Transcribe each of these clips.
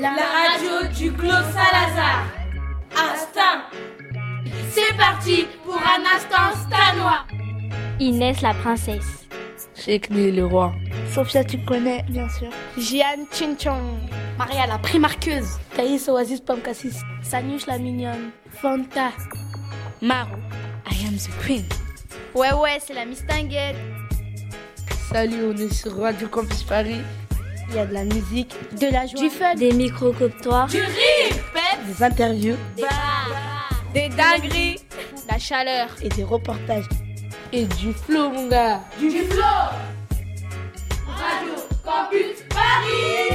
La radio du Clos Salazar. Instinct. C'est parti pour un instant stanois. Inès la princesse. Chekne le roi. Sophia, tu connais, bien sûr. Jian Chinchong. Maria la primarqueuse. Thaïs Oasis Pamkassis. Sanush la mignonne. Fanta. Maro. I am the queen. Ouais, ouais, c'est la mistinguette. Salut, on est sur Radio Campus Paris. Il y a de la musique, de la joie, du fun, des micro-coptoirs, du rire, des interviews, bah, des dingueries, la chaleur et des reportages. Et du flow, mon gars. Du, du flow. Radio Campus Paris.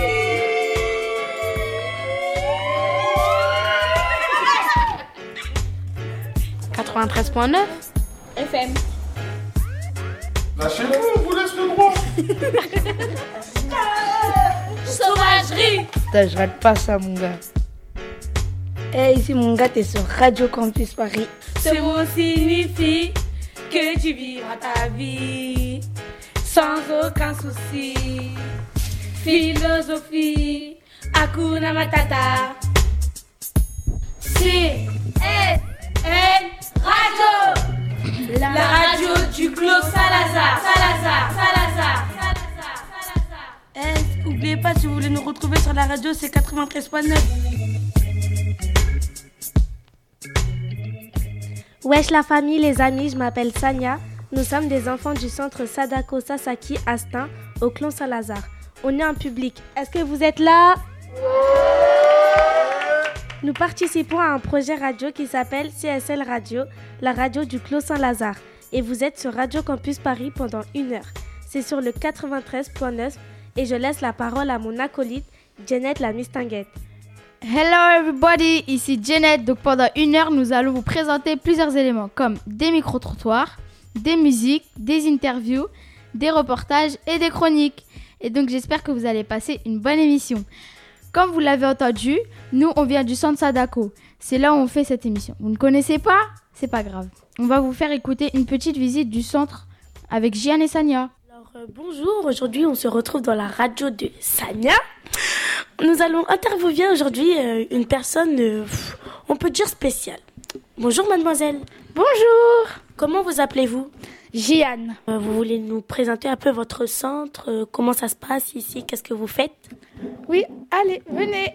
93.9 FM. Lâchez-vous, on vous laisse le droit. Sauvagerie. Putain, je rate pas ça, mon gars. Eh, hey, ici, mon gars, t'es sur Radio Campus Paris. Ce mot signifie que tu vivras ta vie sans aucun souci. Philosophie, Hakuna Matata. C, S, N, Radio. La, La radio du Clos Salazar. Salazar, Salazar, Salazar, Salazar. N'oubliez pas, si vous voulez nous retrouver sur la radio, c'est 93.9. Wesh la famille, les amis, je m'appelle Sanya. Nous sommes des enfants du centre Sadako Sasaki Astin au clan Salazar. On est en public. Est-ce que vous êtes là? Nous participons à un projet radio qui s'appelle CSL Radio, la radio du clos Saint-Lazare. Et vous êtes sur Radio Campus Paris pendant une heure. C'est sur le 93.9 et je laisse la parole à mon acolyte, Janet la Mistinguette. Hello everybody, ici Janet. Donc pendant une heure, nous allons vous présenter plusieurs éléments comme des micro-trottoirs, des musiques, des interviews, des reportages et des chroniques. Et donc j'espère que vous allez passer une bonne émission. Comme vous l'avez entendu, nous on vient du centre Sadako. C'est là où on fait cette émission. Vous ne connaissez pas? C'est pas grave. On va vous faire écouter une petite visite du centre avec Gian et Sanya. Euh, bonjour, aujourd'hui on se retrouve dans la radio de Sanya. Nous allons interviewer aujourd'hui euh, une personne, euh, on peut dire spéciale. Bonjour mademoiselle. Bonjour. Comment vous appelez-vous? Jeanne. Vous voulez nous présenter un peu votre centre Comment ça se passe ici Qu'est-ce que vous faites? Oui, allez, venez.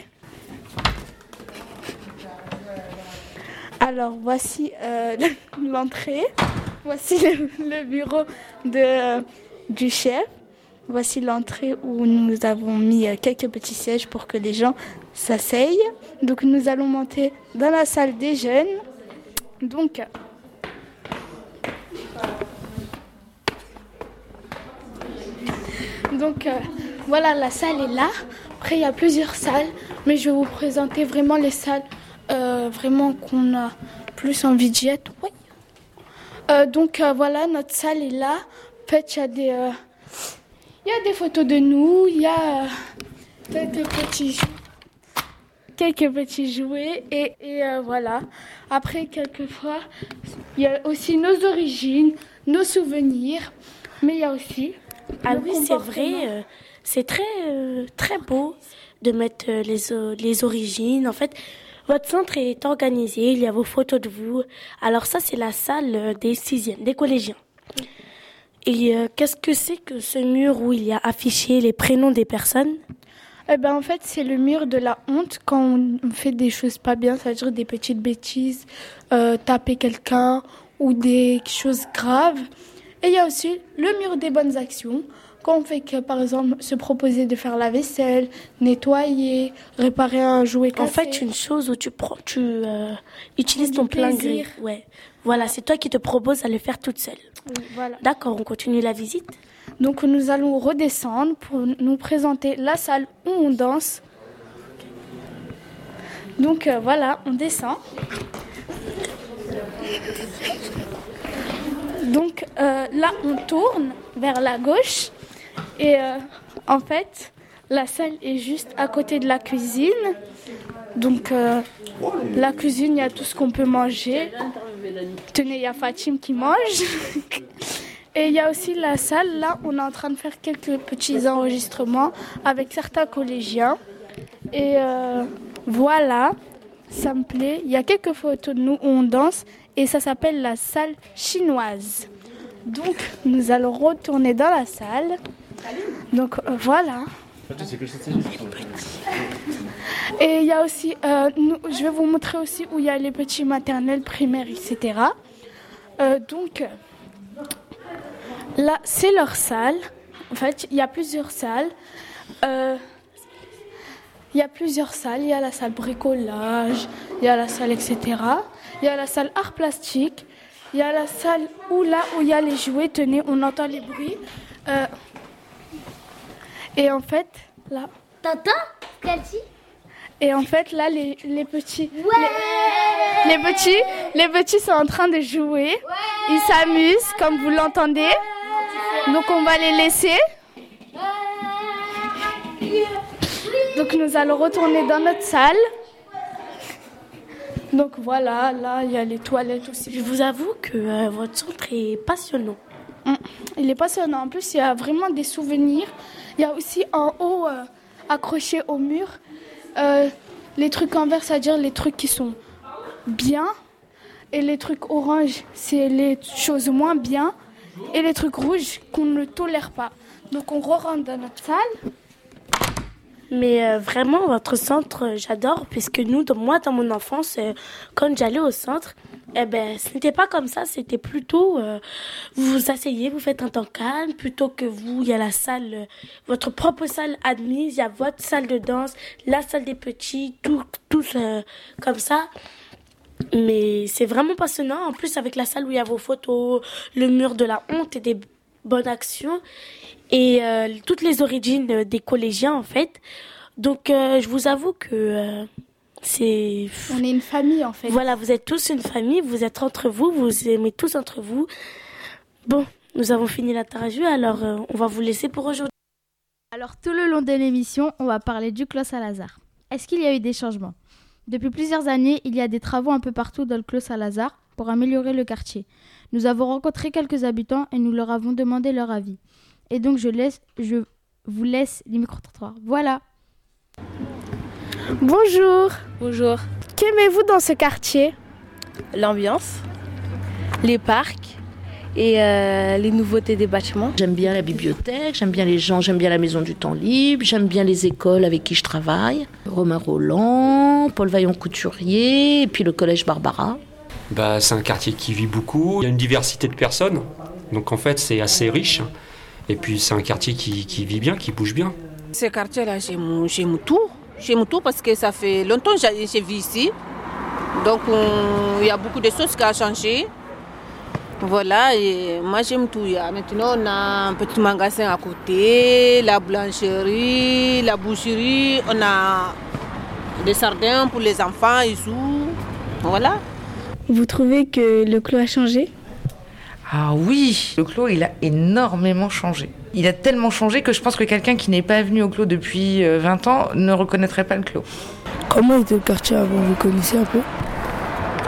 Alors voici l'entrée. Voici le, le bureau de, du chef. Voici l'entrée où nous avons mis quelques petits sièges pour que les gens s'asseyent. Donc nous allons monter dans la salle des jeunes. Donc Donc euh, voilà, la salle est là. Après, il y a plusieurs salles, mais je vais vous présenter vraiment les salles euh, vraiment qu'on a plus envie d'y être. Oui. Euh, donc voilà, notre salle est là. En fait, il y a des, il y a des photos de nous, il y a quelques petits, quelques petits jouets et, et voilà. Après, quelquefois, il y a aussi nos origines, nos souvenirs, mais il y a aussi ah oui, c'est vrai. Euh, c'est très, euh, très beau de mettre euh, les, les origines. En fait, votre centre est organisé. Il y a vos photos de vous. Alors ça, c'est la salle des sixièmes, des collégiens. Et qu'est-ce que c'est que ce mur où il y a affiché les prénoms des personnes? Eh ben, en fait, c'est le mur de la honte quand on fait des choses pas bien, c'est-à-dire des petites bêtises, taper quelqu'un ou des choses graves. Et il y a aussi le mur des bonnes actions, quand on fait que, par exemple, se proposer de faire la vaisselle, nettoyer, réparer un jouet cassé. En fait, une chose où tu prends, tu euh, utilises ton plein gré. Ouais. Voilà, c'est toi qui te proposes à le faire toute seule. Oui, voilà. D'accord, on continue la visite. Donc nous allons redescendre pour nous présenter la salle où on danse. Donc euh, voilà, on descend. Donc euh, là, on tourne vers la gauche et euh, en fait, la salle est juste à côté de la cuisine. Donc euh, la cuisine, il y a tout ce qu'on peut manger. Tenez, il y a Fatim qui mange. Et il y a aussi la salle, là, on est en train de faire quelques petits enregistrements avec certains collégiens. Et euh, voilà, ça me plaît. Il y a quelques photos de nous où on danse et ça s'appelle la salle chinoise. Donc nous allons retourner dans la salle. Donc euh, voilà. Et il y a aussi, euh, je vais vous montrer aussi où il y a les petits maternels, primaires, etc. Euh, donc là, c'est leur salle. En fait, il y a plusieurs salles. Euh, il y a plusieurs salles. Il y a la salle bricolage, il y a la salle etc. Il y a la salle art plastique. Il y a la salle où là où il y a les jouets. Tenez, on entend les bruits. Et en fait, là. T'entends Kelty Et en fait, là, les, les petits. les, les petits, les petits sont en train de jouer. Ils s'amusent, comme vous l'entendez. Donc, on va les laisser. Donc, nous allons retourner dans notre salle. Donc, voilà, là, il y a les toilettes aussi. Je vous avoue que euh, votre centre est passionnant. Mm. Il est passionnant. En plus, il y a vraiment des souvenirs. Il y a aussi en haut, euh, accroché au mur, euh, les trucs en vert, c'est-à-dire les trucs qui sont bien. Et les trucs orange, c'est les choses moins bien. Et les trucs rouges qu'on ne tolère pas. Donc on re-rentre dans notre salle. Mais euh, vraiment, votre centre, euh, j'adore, puisque nous, moi, dans mon enfance, euh, quand j'allais au centre, eh ben, ce n'était pas comme ça, c'était plutôt, vous vous asseyez, vous faites un temps calme, plutôt que vous, il y a la salle, votre propre salle admise, il y a votre salle de danse, la salle des petits, tout, euh, comme ça. Mais c'est vraiment passionnant, en plus avec la salle où il y a vos photos, le mur de la honte et des bonnes actions et euh, toutes les origines euh, des collégiens en fait. Donc euh, je vous avoue que euh, c'est On est une famille en fait. voilà, vous êtes tous une famille, vous êtes entre vous, vous vous aimez tous entre vous. Bon, nous avons fini l'interview, alors euh, on va vous laisser pour aujourd'hui. Alors tout le long de l'émission, on va parler du Clos Saint-Lazare. Est-ce qu'il y a eu des changements? Depuis plusieurs années, il y a des travaux un peu partout dans le Clos Saint-Lazare pour améliorer le quartier. Nous avons rencontré quelques habitants et nous leur avons demandé leur avis. Et donc je laisse, je vous laisse les micro-trottoirs. Voilà. Bonjour. Bonjour. Qu'aimez-vous dans ce quartier? L'ambiance, les parcs et euh, les nouveautés des bâtiments. J'aime bien la bibliothèque, j'aime bien les gens, j'aime bien la maison du temps libre, j'aime bien les écoles avec qui je travaille. Romain Roland, Paul Vaillant Couturier, et puis le collège Barbara. Bah, c'est un quartier qui vit beaucoup. Il y a une diversité de personnes. Donc en fait, c'est assez riche. Et puis c'est un quartier qui, qui vit bien, qui bouge bien. Ce quartier-là, j'aime tout. J'aime tout parce que ça fait longtemps que j'ai vu ici. Donc on- il y a beaucoup de choses qui ont changé. Voilà, et moi j'aime tout. Il y a- Maintenant, on a un petit magasin à côté, la blancherie, la boucherie, on a des sardines pour les enfants et tout. Voilà. Vous trouvez que le clos a changé? Ah oui, le clos, il a énormément changé. Il a tellement changé que je pense que quelqu'un qui n'est pas venu au clos depuis euh, 20 ans ne reconnaîtrait pas le clos. Comment était le quartier avant? Vous connaissez un peu?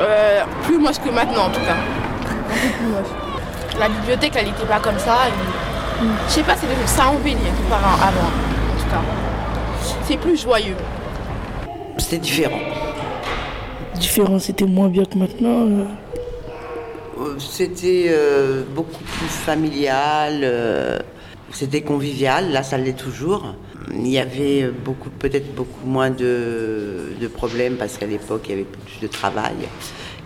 Euh, plus moche que maintenant en tout cas. Un peu plus moche. La bibliothèque, elle n'était pas comme ça. et- Je sais pas, c'était ça embellit hein, avant, en tout cas. C'est plus joyeux. C'était différent. Différent, c'était moins bien que maintenant. euh. Euh, C'était euh, beaucoup plus familial, euh, c'était convivial, là ça l'est toujours. Il y avait peut-être beaucoup moins de, problèmes parce qu'à l'époque il y avait plus de travail.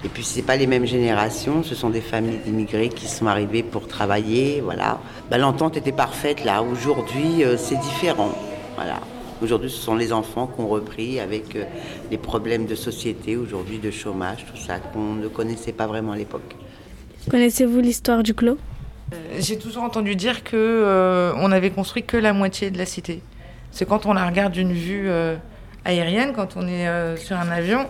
Et puis c'est pas les mêmes générations, ce sont des familles d'immigrés qui sont arrivées pour travailler, voilà. Bah, L'entente était parfaite là. Aujourd'hui c'est différent, voilà. Aujourd'hui ce sont les enfants qui ont repris avec les problèmes de société aujourd'hui, de chômage, tout ça qu'on ne connaissait pas vraiment à l'époque. Connaissez-vous l'histoire du clos? Euh, J'ai toujours entendu dire que euh, on avait construit que la moitié de la cité. C'est quand on la regarde d'une vue euh, aérienne, quand on est euh, sur un avion,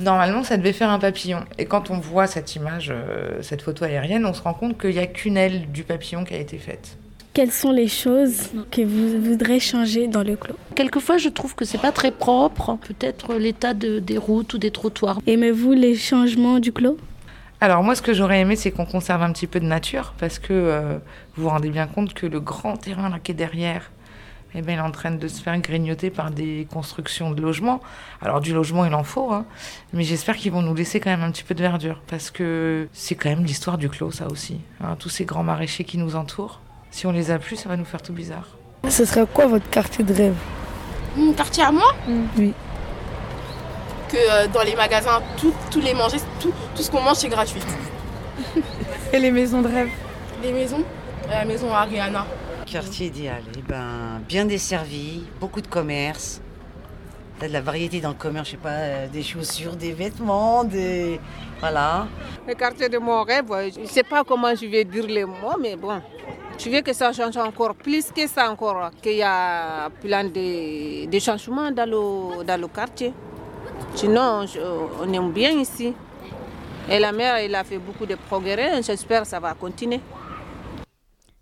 normalement ça devait faire un papillon. Et quand on voit cette image, euh, cette photo aérienne, on se rend compte qu'il n'y a qu'une aile du papillon qui a été faite. Quelles sont les choses que vous voudrez changer dans le clos? Quelquefois, je trouve que c'est pas très propre. Peut-être l'état de- des routes ou des trottoirs. Aimez-vous les changements du clos? Alors moi, ce que j'aurais aimé, c'est qu'on conserve un petit peu de nature, parce que euh, vous vous rendez bien compte que le grand terrain là qui est derrière, eh ben, il est en train de se faire grignoter par des constructions de logements. Alors du logement, il en faut, hein, mais j'espère qu'ils vont nous laisser quand même un petit peu de verdure, parce que c'est quand même l'histoire du clos, ça aussi. hein, tous ces grands maraîchers qui nous entourent. Si on les a plus, ça va nous faire tout bizarre. Ce serait quoi votre quartier de rêve? Mon quartier à moi? Oui. Que euh, dans les magasins, tout- tous les manger, tout, tout ce qu'on mange, c'est gratuit. Et les maisons de rêve Les maisons La maison Ariana. Quartier idéal, eh ben, bien desservi, beaucoup de commerce. T'as de la variété dans le commerce, je sais pas, euh, des chaussures, des vêtements, des... Voilà. Le quartier de mon rêve, ouais, je ne sais pas comment je vais dire les mots, mais bon. Je veux que ça change encore plus que ça encore, qu'il y a plein de, de changements dans le, dans le quartier. Sinon, je- on aime bien ici. Et la mère, elle a fait beaucoup de progrès, j'espère que ça va continuer.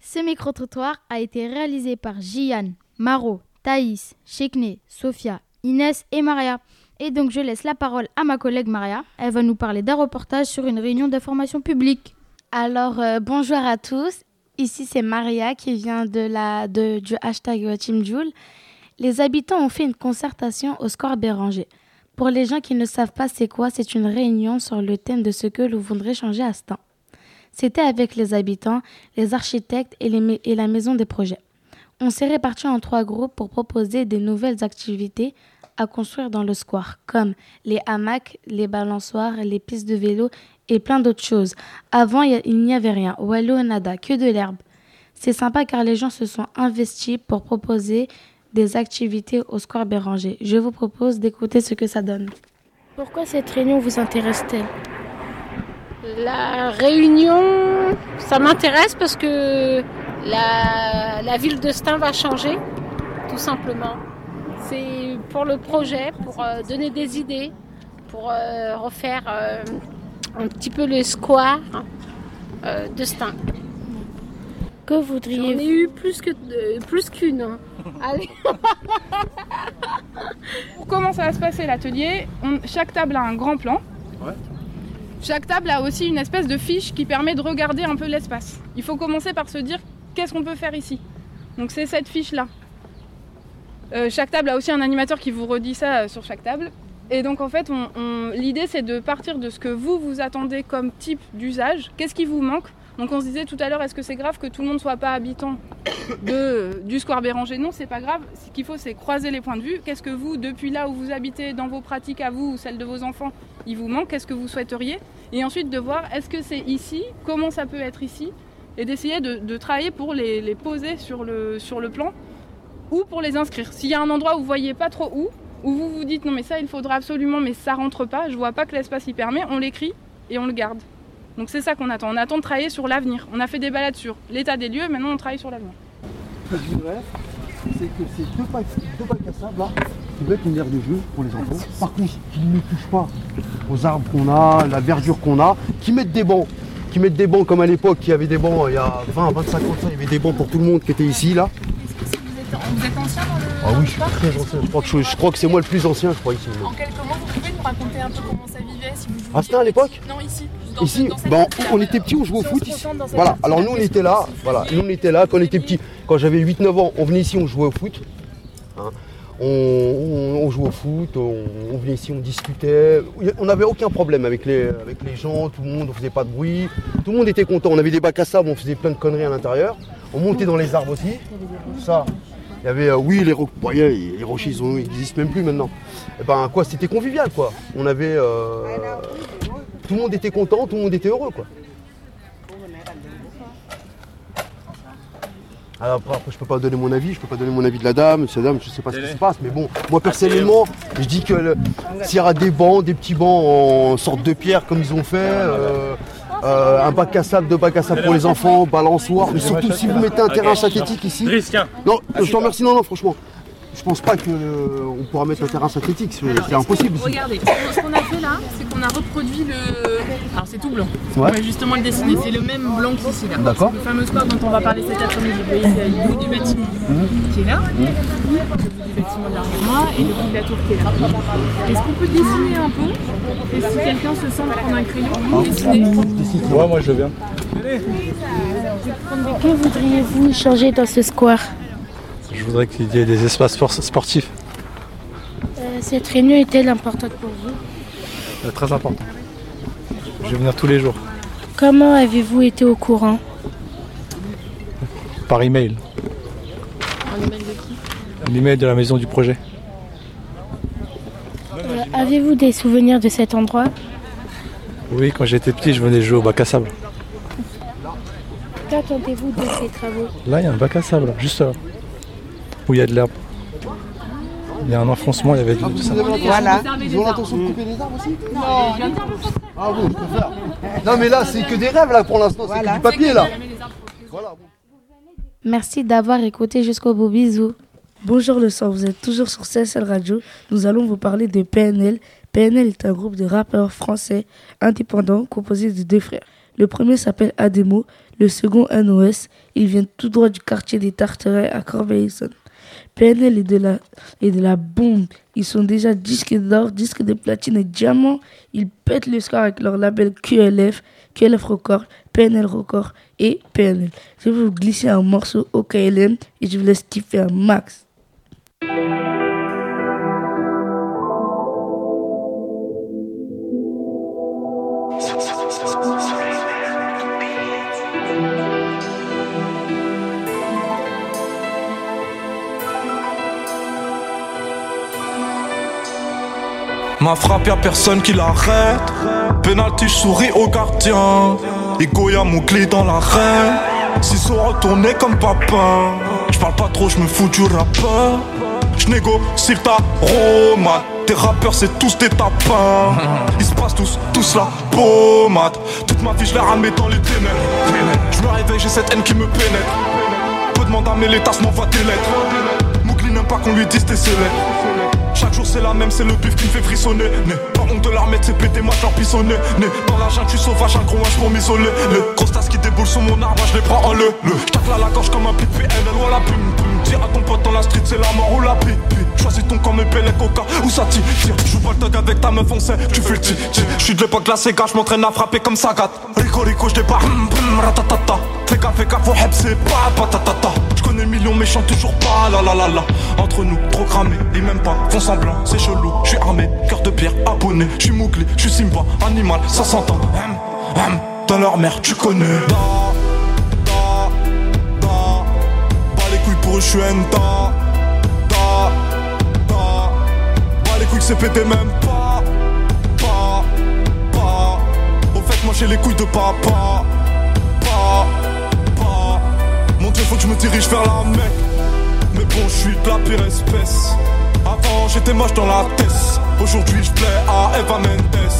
Ce micro-trottoir a été réalisé par Jian, Maro, Thaïs, Chekne, Sophia, Inès et Maria. Et donc je laisse la parole à ma collègue Maria. Elle va nous parler d'un reportage sur une réunion d'information publique. Alors, euh, bonjour à tous. Ici, c'est Maria qui vient de la, de, du hashtag Team Joule. Les habitants ont fait une concertation au score Béranger. Pour les gens qui ne savent pas c'est quoi, c'est une réunion sur le thème de ce que l'on voudrait changer à ce temps. C'était avec les habitants, les architectes et, la maison des projets. On s'est répartis en trois groupes pour proposer des nouvelles activités à construire dans le square, comme les hamacs, les balançoires, les pistes de vélo et plein d'autres choses. Avant, il n'y avait rien. Wallo nada, que de l'herbe. C'est sympa car les gens se sont investis pour proposer des activités au square Béranger. Je vous propose d'écouter ce que ça donne. Pourquoi cette réunion vous intéresse-t-elle? La réunion, ça m'intéresse parce que la, la ville de Stein va changer, tout simplement. C'est pour le projet, pour euh, donner des idées, pour euh, refaire euh, un petit peu le square euh, de Stein. Que voudriez-vous? J'en ai eu plus euh, plus qu'une. Allez. Comment ça va se passer l'atelier Chaque table a un grand plan. Chaque table a aussi une espèce de fiche qui permet de regarder un peu l'espace. Il faut commencer par se dire qu'est-ce qu'on peut faire ici. Donc c'est cette fiche-là. Euh, chaque table a aussi un animateur qui vous redit ça euh, sur chaque table. Et donc en fait, l'idée c'est de partir de ce que vous vous attendez comme type d'usage. Qu'est-ce qui vous manque? Donc on se disait tout à l'heure, est-ce que c'est grave que tout le monde soit pas habitant de, du square Béranger? Non, c'est pas grave. Ce qu'il faut, c'est croiser les points de vue. Qu'est-ce que vous, depuis là où vous habitez, dans vos pratiques à vous ou celles de vos enfants, il vous manque? Qu'est-ce que vous souhaiteriez? Et ensuite de voir, est-ce que c'est ici? Comment ça peut être ici? Et d'essayer de, de travailler pour les, les poser sur le, sur le plan ou pour les inscrire. S'il y a un endroit où vous voyez pas trop où, où vous vous dites non mais ça il faudra absolument mais ça rentre pas, je vois pas que l'espace y permet, on l'écrit et on le garde. Donc c'est ça qu'on attend. On attend de travailler sur l'avenir. On a fait des balades sur l'état des lieux, maintenant on travaille sur l'avenir. C'est que ces deux bacs, deux à sable là, qui mettent une aire de jeu pour les enfants. Par contre, qu'ils ne touchent pas aux arbres qu'on a, la verdure qu'on a, qui mettent des bancs. Qui mettent des bancs comme à l'époque, il y avait des bancs il y a 20, 25 ans, ça, il y avait des bancs pour tout le monde qui était ici là. Vous êtes ancien dans le. Ah oui, je suis très ancien. Je crois que, je, je crois que c'est moi le plus ancien, je crois, ici. En quelques mots, vous pouvez nous raconter un peu comment ça vivait si vous Ah, c'était à l'époque Non, ici. Dans Ici, dans cette ben, partie-là. on était petits, on jouait au foot ici. Voilà, alors nous on était là, voilà, nous on était là quand on était petits. Quand j'avais 8-9 ans, on venait ici, on jouait au foot. Hein. On, on- on jouait au foot, on, on venait ici, on discutait. On n'avait aucun problème avec les, avec les gens, tout le monde, on faisait pas de bruit. Tout le monde était content. On avait des bacs à sable, on faisait plein de conneries à l'intérieur. On montait dans les arbres aussi. Ça. Il y avait, euh, oui, les, ro- les rochers, ils n'existent même plus maintenant. Et ben quoi, c'était convivial quoi. On avait, euh, tout le monde était content, tout le monde était heureux quoi. Alors après, après, je peux pas donner mon avis, je peux pas donner mon avis de la dame, cette dame, je sais pas ce qui se passe, mais bon, moi personnellement, je dis que s'il y aura des bancs, des petits bancs en sorte de pierre comme ils ont fait, euh, euh, un bac à sable, deux bacs à sable pour les enfants, balançoire, mais surtout si vous mettez un terrain synthétique ici. Non, je te remercie, non, non, franchement. Je pense pas qu'on pourra mettre un terrain synthétique, c'est c'est impossible. Regardez, ce qu'on a fait là, c'est qu'on a reproduit le. Alors c'est tout blanc. Ouais. On va justement le dessiner. C'est le même blanc qu'ici là. D'accord. Le fameux square dont on va parler cet après-midi. Vous voyez, il y a le bout du bâtiment qui est là, le bout du bâtiment derrière moi et le bout de la tour qui est là. Est-ce qu'on peut dessiner un peu Et si quelqu'un se sent de prendre un crayon, dessiner Ouais, moi je veux bien. Que voudriez-vous changer dans ce square? Je voudrais qu'il y ait des espaces spor- sportifs. Euh, cette réunion est-elle importante pour vous Euh, très important. Je vais venir tous les jours. Comment avez-vous été au courant Par email. L'email de la maison du projet. Euh, Avez-vous des souvenirs de cet endroit Oui, quand j'étais petit, je venais jouer au bac à sable. Qu'attendez-vous de ces travaux Là, il y a un bac à sable, juste là. Où il y a de l'herbe. Il y a un enfoncement, il y avait du sable. Voilà. Ils ont l'intention de couper les arbres aussi Ah bon, je peux faire. Non mais là, c'est que des rêves là pour l'instant, c'est que du papier là. Merci d'avoir écouté jusqu'au bout. Bisous. Bonjour le sang, vous êtes toujours sur CSL Radio. Nous allons vous parler de PNL. PNL est un groupe de rappeurs français indépendants composé de deux frères. Le premier s'appelle Ademo, le second NOS. Ils viennent tout droit du quartier des Tarterets à Corbeil-Essonnes. PNL est de, la, est de la bombe. Ils sont déjà disques d'or, disques de platine et diamant. Ils pètent le score avec leur label QLF, QLF Record, PNL Record et PNL. Je vais vous glisser un morceau au KLM et je vous laisse kiffer un max. Ma frappe, y'a personne qui l'arrête. Penalty, je souris au gardien. Ego, y'a mon clé dans l'arène. S'ils sont retournés comme papa. Je parle pas trop, je me fous du rappeur. Je négocie le tarot, man. Tes rappeurs, c'est tous des tapins. Ils se passent tous, tous la pommade. Toute ma vie, je l'ai ramé dans les ténèbres. Je me réveille, j'ai cette haine qui me pénètre. Peu demande à mes l'état m'envoie tes lettres. Mougli n'aime pas qu'on lui dise tes célèbres. C'est la même, c'est le bif qui me fait frissonner. Né, pas honte de l'armée, c'est pété, moi j'en pissonné. Né, dans la jungle, je suis sauvage, un gros pour m'isoler. Les grosses tasses qui déboulent sur mon arbre, je les prends en le. le. J'tacle à la gorge comme un pipi, elle voilà pum pum. Dire à ton pote dans la street, c'est la mort ou la pipi. Choisis ton camp, mes pelles, coca, ou ça tire. Joue pas le thug avec ta meuf, on sait, tu fais le ti. Je suis de l'époque la Sega, je m'entraîne à frapper comme ça gâte. Rico Rico, je débarque, brum brum, ratatata. Fais gaffe, fais gaffe, au heb, c'est pas patatata. Je connais le million, mais chante toujours pas, la la la la. Entre nous, trop ils m'aiment pas, font semblant, c'est chelou. Je suis armé, cœur de pierre, abonné, je suis mouglé, je suis Simba, animal, ça s'entend. Hum, hum, dans leur mère, tu connais. Da. Bas les couilles pour eux, je suis da, les couilles, c'est pété même pas, pas, pas. Au fait, moi j'ai les couilles de papa, faut que je me dirige vers la mec. Mais bon, je suis de la pire espèce. Avant, j'étais moche dans la tête. Aujourd'hui, je plais à Eva Mendes.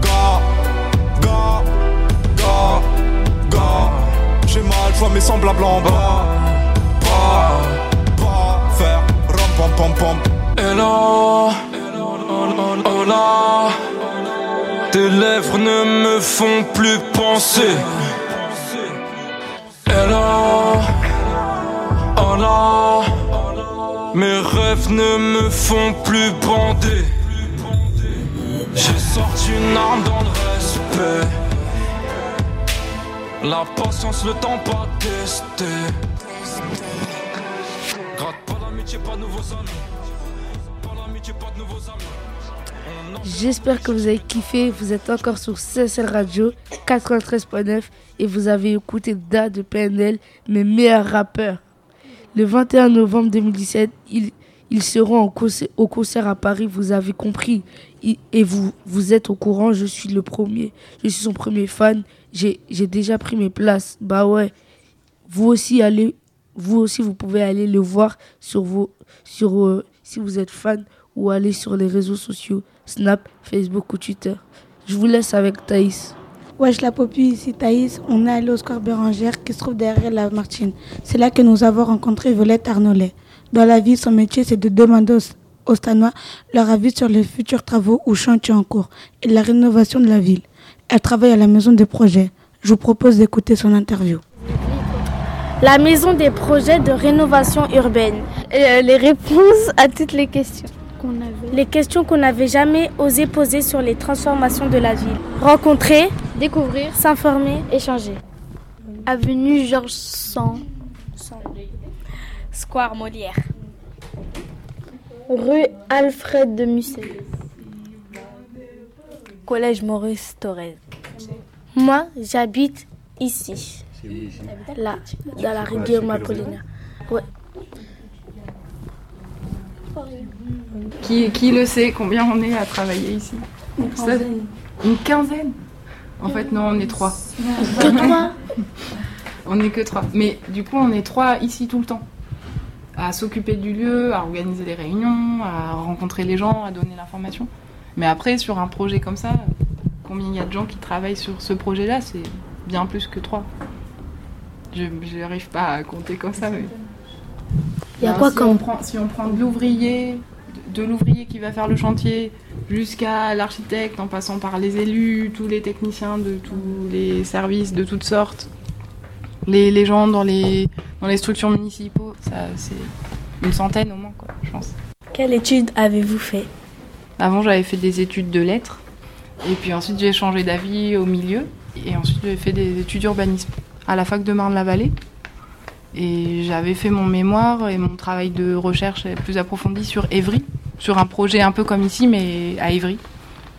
Gars, gars, gars, gars. J'ai mal, je vois mes semblables en bas. Pas, pas, faire rom pom pom pom. Oh là, tes lèvres ne me font plus penser. Ne me font plus bander. J'ai sorti une arme dans le respect. La patience, le temps pas testé. Gratte pas l'amitié, pas de nouveaux amis. J'espère que vous avez kiffé. Vous êtes encore sur CSL Radio 93.9 et vous avez écouté Da de PNL, mes meilleurs rappeurs. Le 21 novembre 2017, ils, ils seront au concert à Paris, vous avez compris. Et vous, vous êtes au courant, je suis le premier. Je suis son premier fan. J'ai déjà pris mes places. Bah ouais. Vous aussi, allez, vous aussi, vous pouvez aller le voir sur sur, euh, si vous êtes fan ou aller sur les réseaux sociaux, Snap, Facebook ou Twitter. Je vous laisse avec Thaïs. Wesh la Poppy, ici Thaïs. On est allé au Bérangère qui se trouve derrière la Martine. C'est là que nous avons rencontré Violette Arnolet. Dans la vie, son métier, c'est de demander aux, aux Stanois leur avis sur les futurs travaux ou chantiers en cours et la rénovation de la ville. Elle travaille à la maison des projets. Je vous propose d'écouter son interview. La maison des projets de rénovation urbaine. Euh, les réponses à toutes les questions qu'on avait. Les questions qu'on n'avait jamais osé poser sur les transformations de la ville. Rencontrer, Découvrir, s'informer, échanger. Avenue Georges 100. Square Molière. Rue Alfred de Musset. Collège Maurice Thorez. Moi, j'habite ici. Là, dans la rue Guillaume Apollinaire. Ouais. Qui, qui le sait combien on est à travailler ici? Une quinzaine. Une quinzaine? En fait, non, on est trois. Que trois? On n'est que trois. Mais du coup, on est trois ici tout le temps. À s'occuper du lieu, à organiser les réunions, à rencontrer les gens, à donner l'information. Mais après, sur un projet comme ça, combien il y a de gens qui travaillent sur ce projet-là C'est bien plus que trois. Je n'arrive pas à compter comme ça, mais. Il y a quoi si comme- on prend, Si on prend de l'ouvrier, de, de l'ouvrier qui va faire le chantier, jusqu'à l'architecte, en passant par les élus, tous les techniciens de tous les services de toutes sortes, les, les gens dans les, dans les structures municipaux, ça c'est une centaine au moins, quoi, je pense. Quelle étude avez-vous fait? Avant, j'avais fait des études de lettres, et puis ensuite j'ai changé d'avis au milieu, et ensuite j'ai fait des études d'urbanisme à la fac de Marne-la-Vallée. Et j'avais fait mon mémoire et mon travail de recherche plus approfondi sur Évry, sur un projet un peu comme ici, mais à Évry.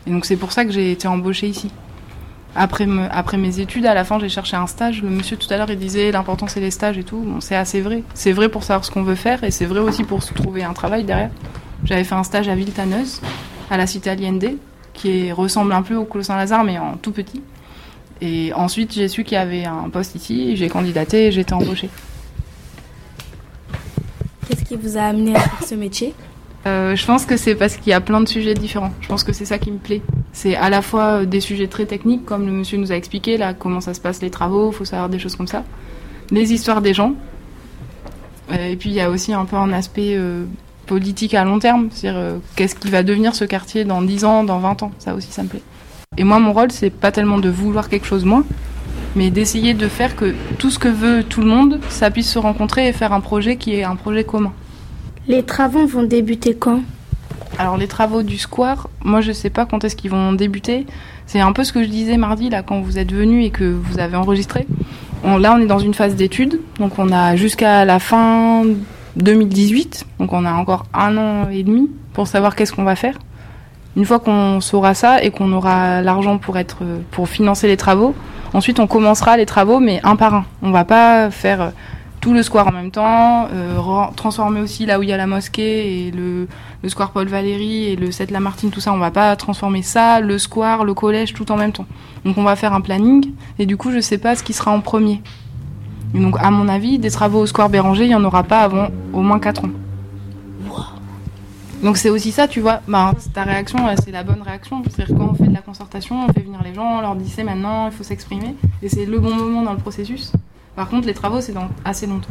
Et donc c'est pour ça que j'ai été embauchée ici. Après, me- après mes études, à la fin, j'ai cherché un stage. Le monsieur tout à l'heure, il disait l'important c'est les stages et tout. Bon, c'est assez vrai. C'est vrai pour savoir ce qu'on veut faire et c'est vrai aussi pour se trouver un travail derrière. J'avais fait un stage à Villetaneuse, à la cité Allende, qui est- ressemble un peu au Clos Saint-Lazare, mais en tout petit. Et ensuite, j'ai su qu'il y avait un poste ici, j'ai candidaté et j'ai été embauchée. Qu'est-ce qui vous a amené à faire ce métier? Euh, je pense que c'est parce qu'il y a plein de sujets différents. Je pense que c'est ça qui me plaît. C'est à la fois euh, des sujets très techniques, comme le monsieur nous a expliqué, là, comment ça se passe les travaux, faut savoir des choses comme ça. Les histoires des gens. Euh, et puis il y a aussi un peu un aspect euh, politique à long terme. C'est-à-dire, qu'est-ce qui va devenir ce quartier dans 10 ans, dans 20 ans? Ça aussi, ça me plaît. Et moi, mon rôle, c'est pas tellement de vouloir quelque chose moi, mais d'essayer de faire que tout ce que veut tout le monde, ça puisse se rencontrer et faire un projet qui est un projet commun. Les travaux vont débuter quand? Alors les travaux du square, moi je sais pas quand est-ce qu'ils vont débuter. C'est un peu ce que je disais mardi là quand vous êtes venu et que vous avez enregistré. On- là on est dans une phase d'études, donc on a jusqu'à la fin 2018, donc on a encore un an et demi pour savoir qu'est-ce qu'on va faire. Une fois qu'on saura ça et qu'on aura l'argent pour être pour financer les travaux, ensuite on commencera les travaux mais un par un. On va pas faire tout le square en même temps, euh, transformer aussi là où il y a la mosquée et le, le square Paul Valéry et le 7 Lamartine, tout ça, on va pas transformer ça, le square, le collège, tout en même temps. Donc on va faire un planning et du coup je sais pas ce qui sera en premier. Donc à mon avis, des travaux au square Béranger, il y en aura pas avant au moins 4 ans. Donc c'est aussi ça, tu vois, ben, ta réaction, c'est la bonne réaction. C'est-à-dire quand on fait de la concertation, on fait venir les gens, on leur dit c'est maintenant, il faut s'exprimer, et c'est le bon moment dans le processus. Par contre, les travaux, c'est dans assez longtemps.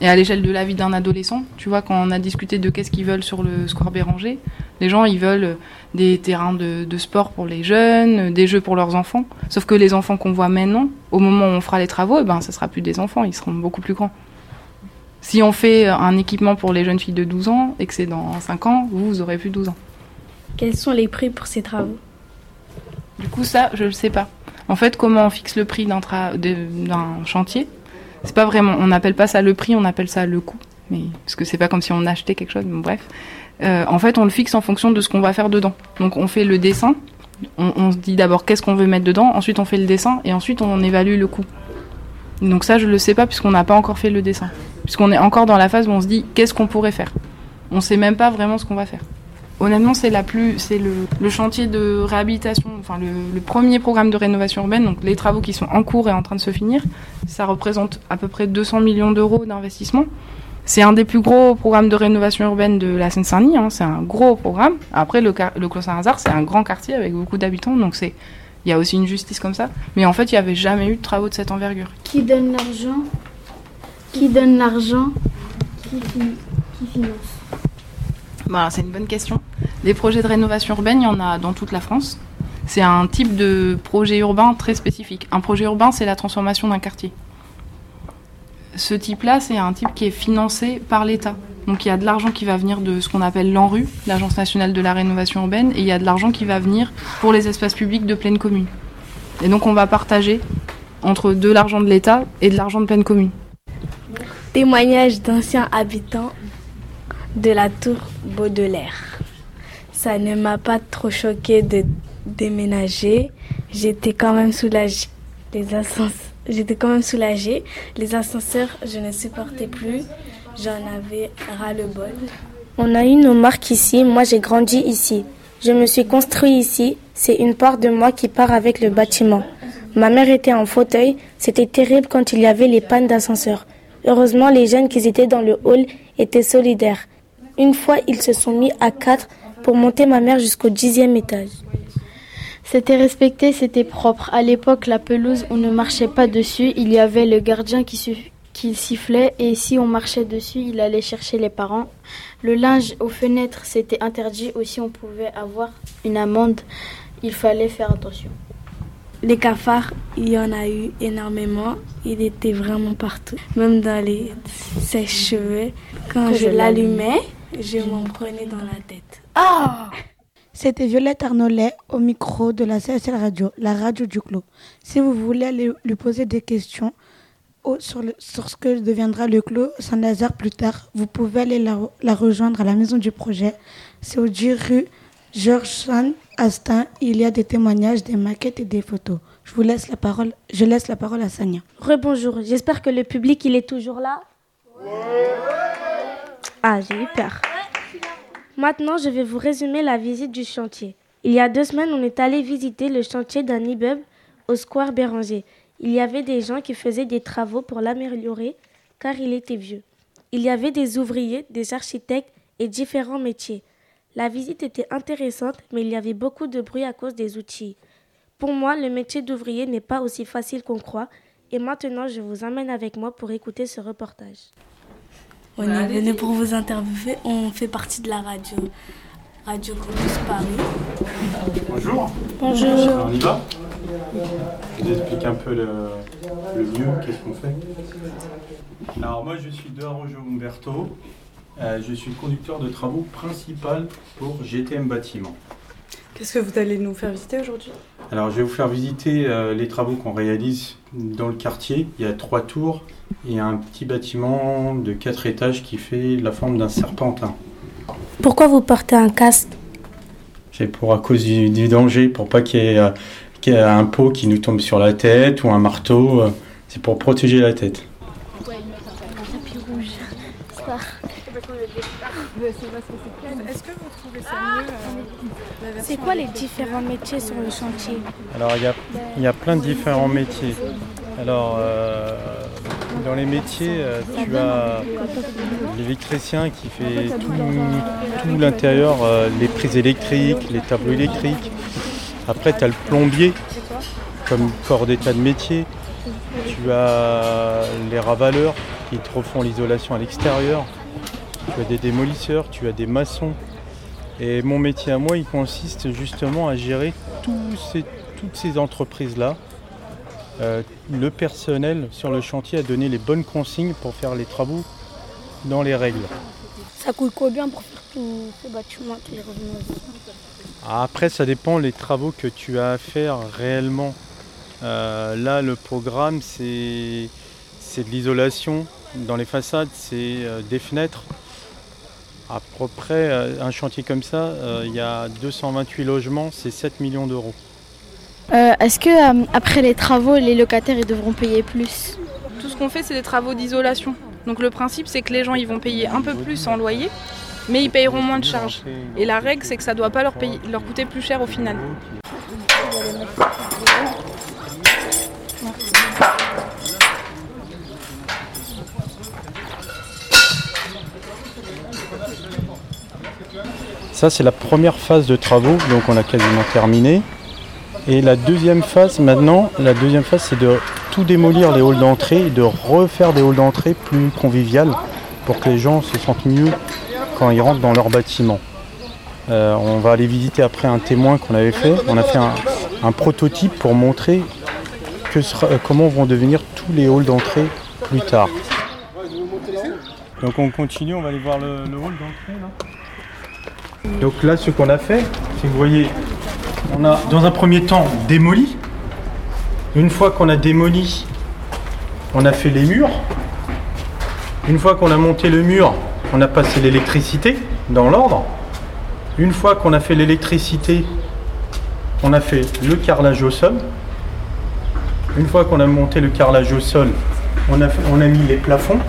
Et à l'échelle de la vie d'un adolescent, tu vois, quand on a discuté de qu'est-ce qu'ils veulent sur le square Béranger, les gens, ils veulent des terrains de, de sport pour les jeunes, des jeux pour leurs enfants. Sauf que les enfants qu'on voit maintenant, au moment où on fera les travaux, eh ben, ça sera plus des enfants, ils seront beaucoup plus grands. Si on fait un équipement pour les jeunes filles de 12 ans et que c'est dans 5 ans, vous, vous aurez plus 12 ans. Quels sont les prix pour ces travaux? Du coup, ça, je ne sais pas. En fait, comment on fixe le prix d'un chantier C'est pas vraiment. On n'appelle pas ça le prix, on appelle ça le coût. Mais parce que c'est pas comme si on achetait quelque chose. Mais bref, Euh, en fait, on le fixe en fonction de ce qu'on va faire dedans. Donc, on fait le dessin. On, on se dit d'abord qu'est-ce qu'on veut mettre dedans. Ensuite, on fait le dessin et ensuite on évalue le coût. Donc ça, je le sais pas puisqu'on n'a pas encore fait le dessin. Puisqu'on est encore dans la phase où on se dit qu'est-ce qu'on pourrait faire. On sait même pas vraiment ce qu'on va faire. Honnêtement, c'est la plus, c'est le, chantier de réhabilitation, enfin le, premier programme de rénovation urbaine, donc les travaux qui sont en cours et en train de se finir. Ça représente à peu près 200 millions d'euros d'investissement. C'est un des plus gros programmes de rénovation urbaine de la Seine-Saint-Denis. hein, c'est un gros programme. Après, le, le Clos Saint-Lazare, c'est un grand quartier avec beaucoup d'habitants, donc c'est, il y a aussi une justice comme ça. Mais en fait, il n'y avait jamais eu de travaux de cette envergure. Qui donne l'argent? Qui donne l'argent? Qui finance? Voilà, c'est une bonne question. Les projets de rénovation urbaine, il y en a dans toute la France. C'est un type de projet urbain très spécifique. Un projet urbain, c'est la transformation d'un quartier. Ce type-là, c'est un type qui est financé par l'État. Donc il y a de l'argent qui va venir de ce qu'on appelle l'ANRU, l'Agence nationale de la rénovation urbaine, et il y a de l'argent qui va venir pour les espaces publics de pleine commune. Et donc on va partager entre de l'argent de l'État et de l'argent de pleine commune. Témoignage d'anciens habitants de la tour Baudelaire. Ça ne m'a pas trop choqué de déménager. J'étais quand même soulagée. Les ascenseurs, j'étais quand même soulagée. Les ascenseurs, je ne supportais plus. J'en avais ras le bol. On a eu nos marques ici. Moi, j'ai grandi ici. Je me suis construit ici. C'est une part de moi qui part avec le bâtiment. Ma mère était en fauteuil. C'était terrible quand il y avait les pannes d'ascenseur. Heureusement, les jeunes qui étaient dans le hall étaient solidaires. Une fois, ils se sont mis à quatre pour monter ma mère jusqu'au dixième étage. C'était respecté, c'était propre. À l'époque, la pelouse, on ne marchait pas dessus. Il y avait le gardien qui, qui sifflait et si on marchait dessus, il allait chercher les parents. Le linge aux fenêtres, c'était interdit. Aussi, on pouvait avoir une amende. Il fallait faire attention. Les cafards, il y en a eu énormément. Il était vraiment partout, même dans les sèche-cheveux. Quand Que je je l'allumais, je m'en prenais dans la tête. Ah C'était Violette Arnolet au micro de la CSL Radio, la radio du clos. Si vous voulez aller lui poser des questions au- sur, le- sur ce que deviendra le clos Saint-Lazare plus tard, vous pouvez aller la, la rejoindre à la maison du projet. C'est au 10 rue Georges Sand Astin. Il y a des témoignages, des maquettes et des photos. Je vous laisse la parole. Je laisse la parole à Sania. Rebonjour, j'espère que le public il est toujours là. Ah, j'ai eu peur. Maintenant, je vais vous résumer la visite du chantier. Il y a deux semaines, on est allé visiter le chantier d'un immeuble au square Béranger. Il y avait des gens qui faisaient des travaux pour l'améliorer car il était vieux. Il y avait des ouvriers, des architectes et différents métiers. La visite était intéressante, mais il y avait beaucoup de bruit à cause des outils. Pour moi, le métier d'ouvrier n'est pas aussi facile qu'on croit. Et maintenant, je vous emmène avec moi pour écouter ce reportage. On est venu pour vous interviewer. On fait partie de la radio. Radio Campus Paris. Bonjour. Bonjour. Alors, on y va? Je vous explique un peu le, le lieu, qu'est-ce qu'on fait? Alors moi je suis de Arrojo Umberto. Euh, je suis conducteur de travaux principal pour GTM Bâtiment. Qu'est-ce que vous allez nous faire visiter aujourd'hui? Alors je vais vous faire visiter euh, les travaux qu'on réalise dans le quartier. Il y a trois tours et un petit bâtiment de quatre étages qui fait la forme d'un serpentin. Pourquoi vous portez un casque? C'est pour à cause du, du danger, pour pas qu'il y, ait, euh, qu'il y ait un pot qui nous tombe sur la tête ou un marteau. euh, C'est pour protéger la tête. Est-ce que vous trouvez ça mieux euh, la C'est quoi les différents métiers sur le chantier Alors il y a, il y a plein de différents métiers. Alors euh, dans les métiers, euh, tu as l'électricien qui fait tout, tout l'intérieur, euh, les prises électriques, les tableaux électriques. Après tu as le plombier comme corps d'état de métier. Tu as les ravaleurs qui te refont l'isolation à l'extérieur. Tu as des démolisseurs, tu as des maçons. Et mon métier à moi, il consiste justement à gérer tous ces- toutes ces entreprises-là. Euh, le personnel sur le chantier a donné les bonnes consignes pour faire les travaux dans les règles. Ça coûte combien pour faire tous ces bâtiments, tous les revenus Après, ça dépend les travaux que tu as à faire réellement. Euh, là, le programme, c'est c'est de l'isolation. Dans les façades, c'est euh, des fenêtres. À peu près, euh, un chantier comme ça, euh, il y a 228 logements, c'est 7 millions d'euros. Euh, Est-ce que euh, après les travaux, les locataires ils devront payer plus? Tout ce qu'on fait, c'est des travaux d'isolation. Donc le principe, c'est que les gens ils vont payer un peu plus en loyer, mais ils payeront moins de charges. Et la règle, c'est que ça ne doit pas leur, payer- leur coûter plus cher au final. Ça, c'est la première phase de travaux, donc on a quasiment terminé. Et la deuxième phase, maintenant, la deuxième phase, c'est de tout démolir les halls d'entrée et de refaire des halls d'entrée plus conviviales pour que les gens se sentent mieux quand ils rentrent dans leur bâtiment. Euh, on va aller visiter après un témoin qu'on avait fait. On a fait un, prototype pour montrer que comment vont devenir tous les halls d'entrée plus tard. Donc on continue, on va aller voir le, le hall d'entrée là. Donc là, ce qu'on a fait, c'est que vous voyez, on a dans un premier temps démoli. Une fois qu'on a démoli, on a fait les murs. Une fois qu'on a monté le mur, on a passé l'électricité dans l'ordre. Une fois qu'on a fait l'électricité, on a fait le carrelage au sol. Une fois qu'on a monté le carrelage au sol, on a, mis les plafonds.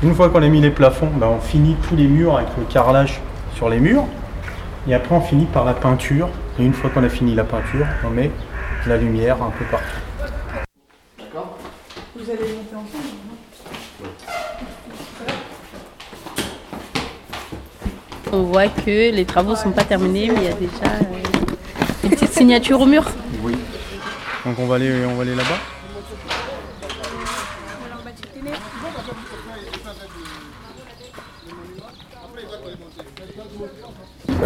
Une fois qu'on a mis les plafonds, ben, on finit tous les murs avec le carrelage sur les murs. Et après, on finit par la peinture. Et une fois qu'on a fini la peinture, on met la lumière un peu partout. D'accord Vous allez monter ensemble On voit que les travaux ne sont pas terminés, mais il y a déjà euh, une petite signature au mur. Oui. Donc on va aller, on va aller là-bas?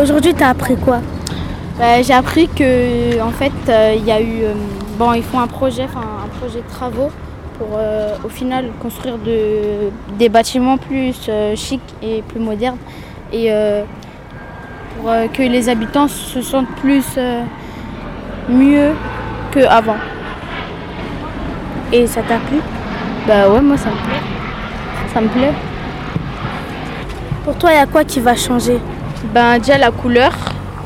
Aujourd'hui, tu as appris quoi? Bah, J'ai appris que en fait euh, il y a eu euh, bon ils font un projet, enfin un projet de travaux pour euh, au final construire de, des bâtiments plus chics et plus modernes et pour que les habitants se sentent plus mieux qu'avant. Et ça t'a plu? Bah ouais moi ça me plaît. Ça me plaît. Pour toi, il y a quoi qui va changer Ben déjà la couleur,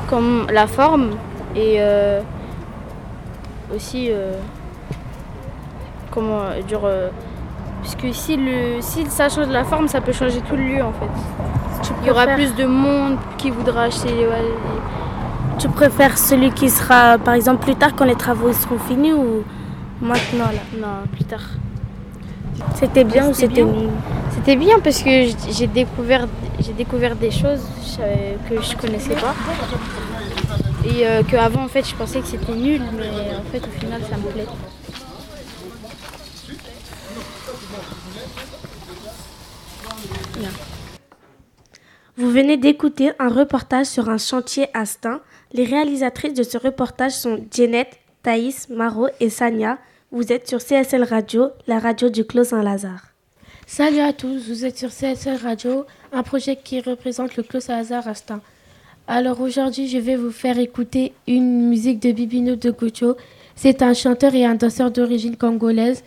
comme la forme et euh, aussi euh, comment dire euh, puisque si le si ça change la forme, ça peut changer tout le lieu en fait. Il y aura plus de monde qui voudra acheter ouais, les- Tu préfères celui qui sera, par exemple, plus tard quand les travaux seront finis ou maintenant là? Non, plus tard. C'était bien ou c'était nul? C'était bien parce que j'ai découvert j'ai découvert des choses que je connaissais pas. Et euh, qu'avant en fait je pensais que c'était nul mais en fait au final ça me plaît. Vous venez d'écouter un reportage sur un chantier à Stein. Les réalisatrices de ce reportage sont Jeannette, Thaïs, Maro et Sania. Vous êtes sur CSL Radio, la radio du Clos Saint-Lazare. Salut à tous, vous êtes sur CSL Radio, un projet qui représente le Clos Salazar Astin. Alors aujourd'hui, je vais vous faire écouter une musique de Bibino de Gocho. C'est un chanteur et un danseur d'origine congolaise.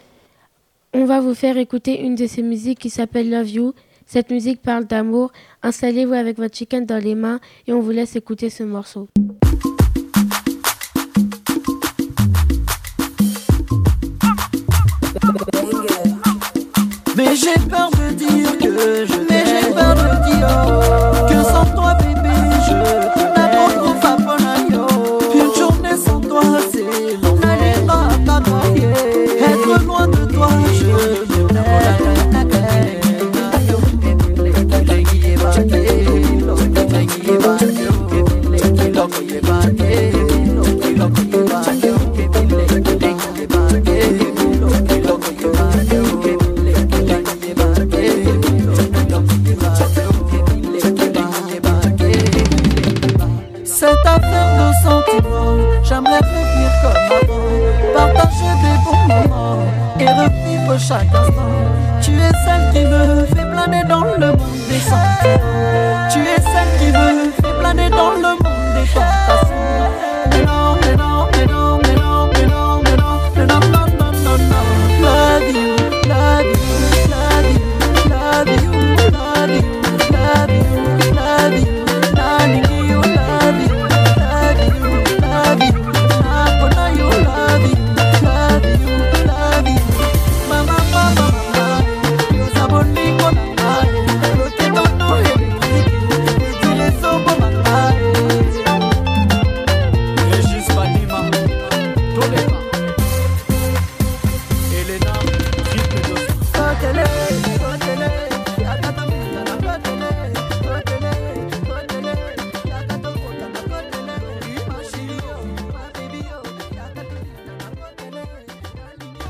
On va vous faire écouter une de ses musiques qui s'appelle Love You. Cette musique parle d'amour. Installez-vous avec votre chicken dans les mains et on vous laisse écouter ce morceau. Mais j'ai peur de dire que je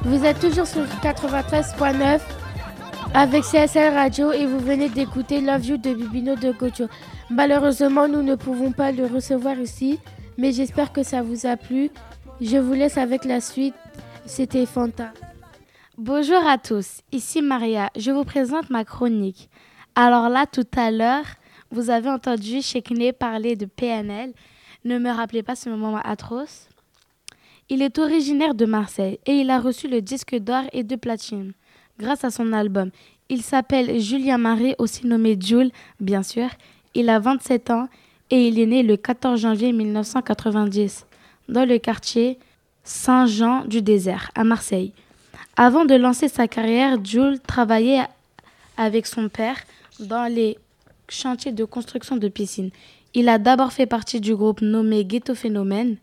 Vous êtes toujours sur 93.9 avec CSL Radio et vous venez d'écouter You de Bibino de Gocho. Malheureusement, nous ne pouvons pas le recevoir ici, mais j'espère que ça vous a plu. Je vous laisse avec la suite. C'était Fanta. Bonjour à tous, ici Maria. Je vous présente ma chronique. Alors là, tout à l'heure, vous avez entendu Chekne parler de PNL. Ne me rappelez pas ce moment atroce. Il est originaire de Marseille et il a reçu le disque d'or et de platine. grâce à son album. Il s'appelle Julien Marais, aussi nommé Jules, bien sûr. Il a 27 ans et il est né le 14 janvier 1990 dans le quartier Saint-Jean du Désert à Marseille. Avant de lancer sa carrière, Jules travaillait avec son père dans les chantiers de construction de piscines. Il a d'abord fait partie du groupe nommé Ghetto Phénomène.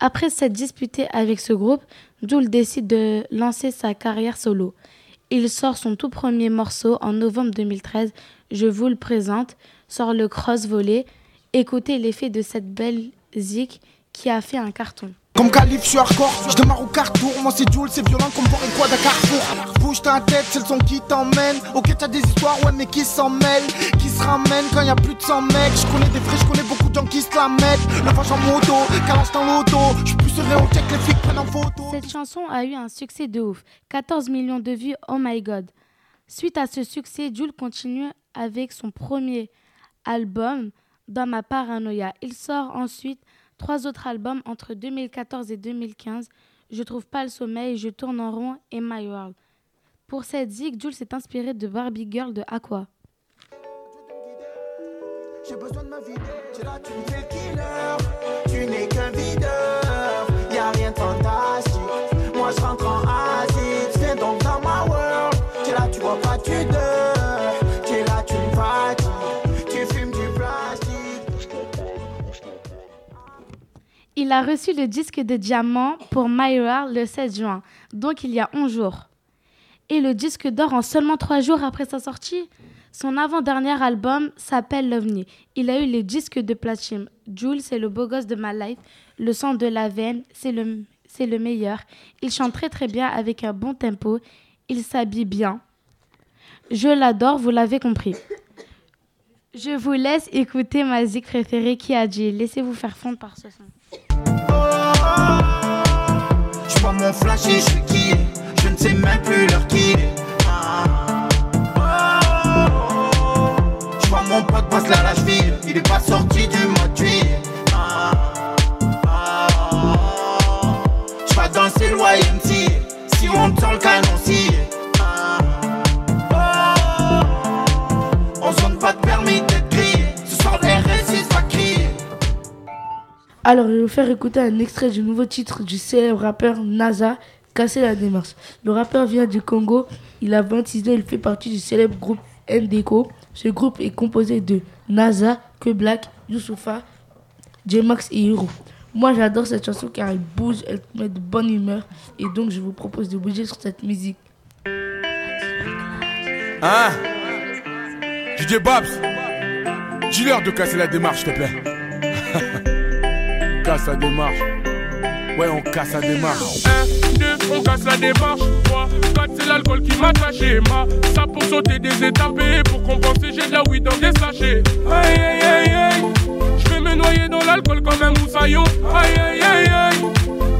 Après s'être disputé avec ce groupe, Jules décide de lancer sa carrière solo. Il sort son tout premier morceau en novembre 2013. Je vous le présente. Sort le cross volé. Écoutez l'effet de cette belle zik qui a fait un carton. Comme calife, je suis hardcore, je démarre au carrefour. Moi c'est Jules, c'est violent comme pour quoi d'un carrefour. Bouge ta tête, c'est le son qui t'emmène. Ok, t'as des histoires, ouais, mais qui s'en mêlent Qui se ramènent quand y a plus de 100 mecs. Je connais des vrais, je connais beaucoup de gens qui se la mettent. Le fâche en moto, calage dans l'auto. Je serein au check, les flics prennent en photo. Cette chanson a eu un succès de ouf 14 millions de vues, oh my god. Suite à ce succès, Jules continue avec son premier album, Dans ma paranoïa. Il sort ensuite trois autres albums entre 2014 et 2015. Je trouve pas le sommeil, Je tourne en rond et My World. Pour cette zig, Jules s'est inspiré de Barbie Girl de Aqua. J'ai besoin de ma vie, tu n'es qu'un videur, Il a reçu le disque de diamant pour My World le 16 juin, donc il y a 11 jours. Et le disque d'or en seulement 3 jours après sa sortie. Son avant-dernier album s'appelle L'OVNI. Il a eu le disque de platine. Jules, c'est le beau gosse de ma life. Le sang de la veine, c'est le, c'est le meilleur. Il chante très très bien avec un bon tempo. Il s'habille bien. Je l'adore, vous l'avez compris. Je vous laisse écouter ma zik préférée qui a dit Laissez-vous faire fondre par ce son. Je vois mon flash et je qui Je ne sais même plus l'heure qu'il est. Je vois mon pote passe la cheville. Il est pas sorti du mois de juillet. Je danser le YMCA. Si on sort le canon Alors, je vais vous faire écouter un extrait du nouveau titre du célèbre rappeur NASA, Casser la démarche. Le rappeur vient du Congo, il a 26 ans, il fait partie du célèbre groupe Ndeko. Ce groupe est composé de NASA, Que Black, Youssoufa, J-Max et Hiro. Moi, j'adore cette chanson car elle bouge, elle met de bonne humeur. Et donc, je vous propose de bouger sur cette musique. Hein DJ Babs Dis-leur de casser la démarche, s'il te plaît. Casse la démarche. Ouais, on casse la démarche. Un, deux, on casse la démarche. Trois, quatre, c'est l'alcool qui m'a taché. Ma, ça pour sauter des étapes et pour compenser, j'ai de la weed dans des sachets. Aïe, aïe, aïe, aïe. Je vais me noyer dans l'alcool comme un moussaillon. Aïe, aïe, aïe, aïe.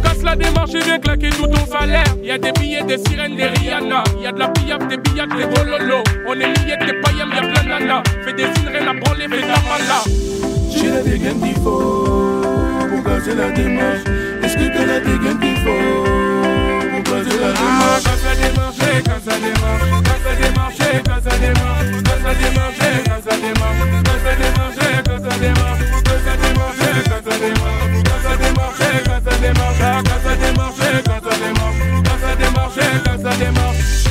Casse la démarche et viens claquer tout ton salaire. Y a des billets, des sirènes, des Rihanna. Y a de la pillave, des billets, des bololo. On est milliers, des païens, y'a plein de nanas. Fais des signes, rien à branler, fais ta mala. J'ai la dégaine qu'il faut la démarche. Est-ce que t'as la dégaine qu'il faut pour la démarche la démarche, la démarche, la démarche, la démarche, la démarche, la démarche, la démarche, la démarche, la démarche, la démarche.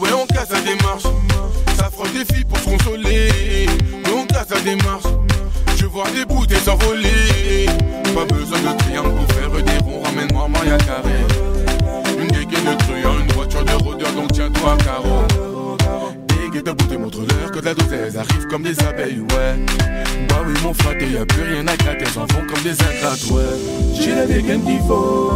Ouais, on casse la démarche. Ça frotte des filles pour se consoler. Ouais, on casse la démarche. Je vois des bouteilles s'envoler. Pas besoin de triangle pour faire des ronds. Ramène-moi Maria Carré. Une dégaine de truand, une voiture de rôdeur, donc tiens-toi à carreau. Dégaine de bouteille, montre-leur que la dose arrive comme des abeilles, ouais. Bah oui, mon fraté, y'a plus rien à gratter, s'en font comme des ingrates, ouais. J'ai la dégaine qu'il faut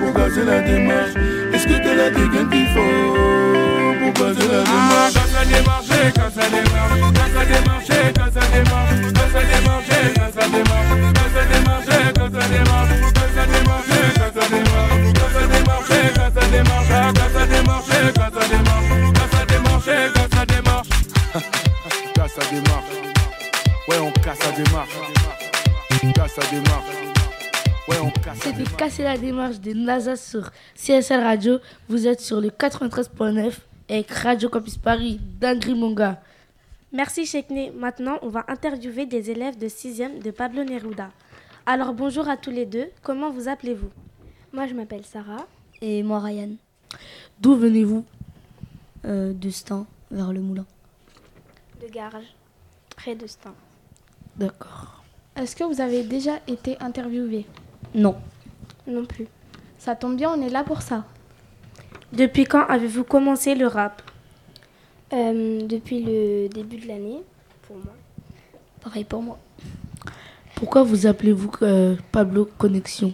pour casser la démarche. Est-ce que t'as la dégaine qu'il faut? Pour casser la démarche? Casse la démarche, casse la démarche, casse la démarche, casse la démarche, casse la démarche, casse la démarche, casse la démarche, casse la démarche, casse la démarche, casse la démarche, casse la démarche, casse la démarche, casse la démarche, casse la démarche, casse la démarche, casse la démarche. Casse la démarche. Ouais, on casse la démarche. Casse la démarche. Ouais, on casse la démarche. cassez la démarche des NASA sur CSL Radio. Vous êtes sur le 93.9 avec Radio Campus Paris d'Angry Monga. Merci Chekne. Maintenant, on va interviewer des élèves de 6e de Pablo Neruda. Alors bonjour à tous les deux. Comment vous appelez-vous? Moi, je m'appelle Sarah. Et moi, Ryan. D'où venez-vous? Euh, De Stan, vers le moulin. De Garges, près de Stan. D'accord. Est-ce que vous avez déjà été interviewé? Non. Non plus. Ça tombe bien, on est là pour ça. Depuis quand avez-vous commencé le rap? Euh, Depuis le début de l'année, pour moi. Pareil pour moi. Pourquoi vous appelez-vous euh, Pablo Connexion?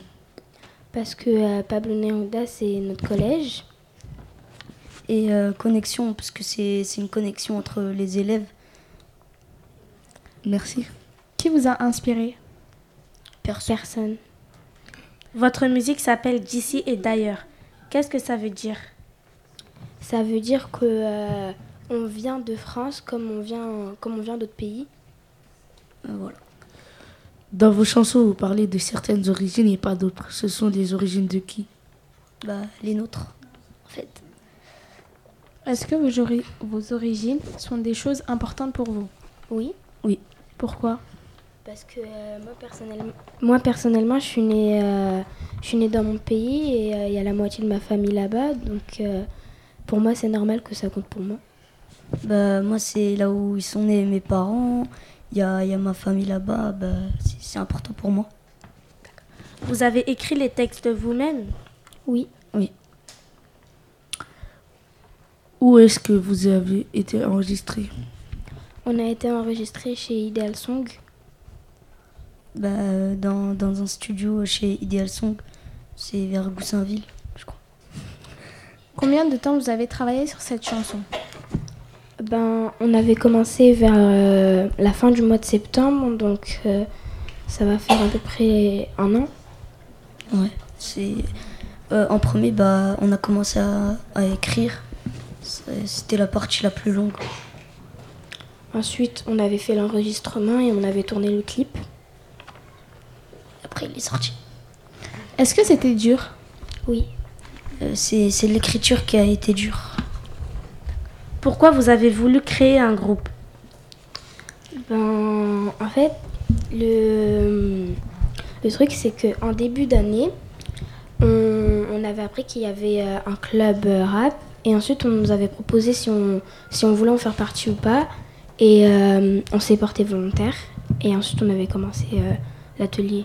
Parce que euh, Pablo Neruda, c'est notre collège. Et connexion, parce que c'est une connexion entre les élèves. Merci. Qui vous a inspiré? Personne. Votre musique s'appelle D'ici et d'ailleurs. Qu'est-ce que ça veut dire? Ça veut dire que euh, on vient de France comme on vient comme on vient d'autres pays. Euh, voilà. Dans vos chansons, vous parlez de certaines origines et pas d'autres. Ce sont les origines de qui? Bah les nôtres, en fait. Est-ce que vos, vos origines sont des choses importantes pour vous? Oui. Oui. Pourquoi? Parce que euh, moi, personnellement, moi, personnellement, je suis née, euh, je suis née dans mon pays et euh, il y a la moitié de ma famille là-bas. Donc, pour moi, c'est normal que ça compte pour moi. Bah, moi, c'est là où ils sont nés mes parents. Il y a, y a, ma famille là-bas. Bah, c'est important pour moi. Vous avez écrit les textes vous-même? Oui. Oui. Où est-ce que vous avez été enregistré? On a été enregistré chez Ideal Song. Bah, dans, dans, un studio chez Ideal Song. C'est vers Goussainville, je crois. Combien de temps vous avez travaillé sur cette chanson? Ben, on avait commencé vers euh, la fin du mois de septembre, donc euh, ça va faire à peu près un an. Ouais, c'est... Euh, en premier, bah, on a commencé à, à écrire. C'était la partie la plus longue. Ensuite, on avait fait l'enregistrement et on avait tourné le clip. Après, il est sorti. Est-ce que c'était dur? Oui. Euh, c'est l'écriture qui a été dure. Pourquoi vous avez voulu créer un groupe? Ben, en fait, le, le truc, c'est qu'en début d'année, on, on, avait appris qu'il y avait euh, un club rap. Et ensuite, on nous avait proposé si on, si on voulait en faire partie ou pas. Et euh, on s'est porté volontaire. Et ensuite, on avait commencé euh, l'atelier.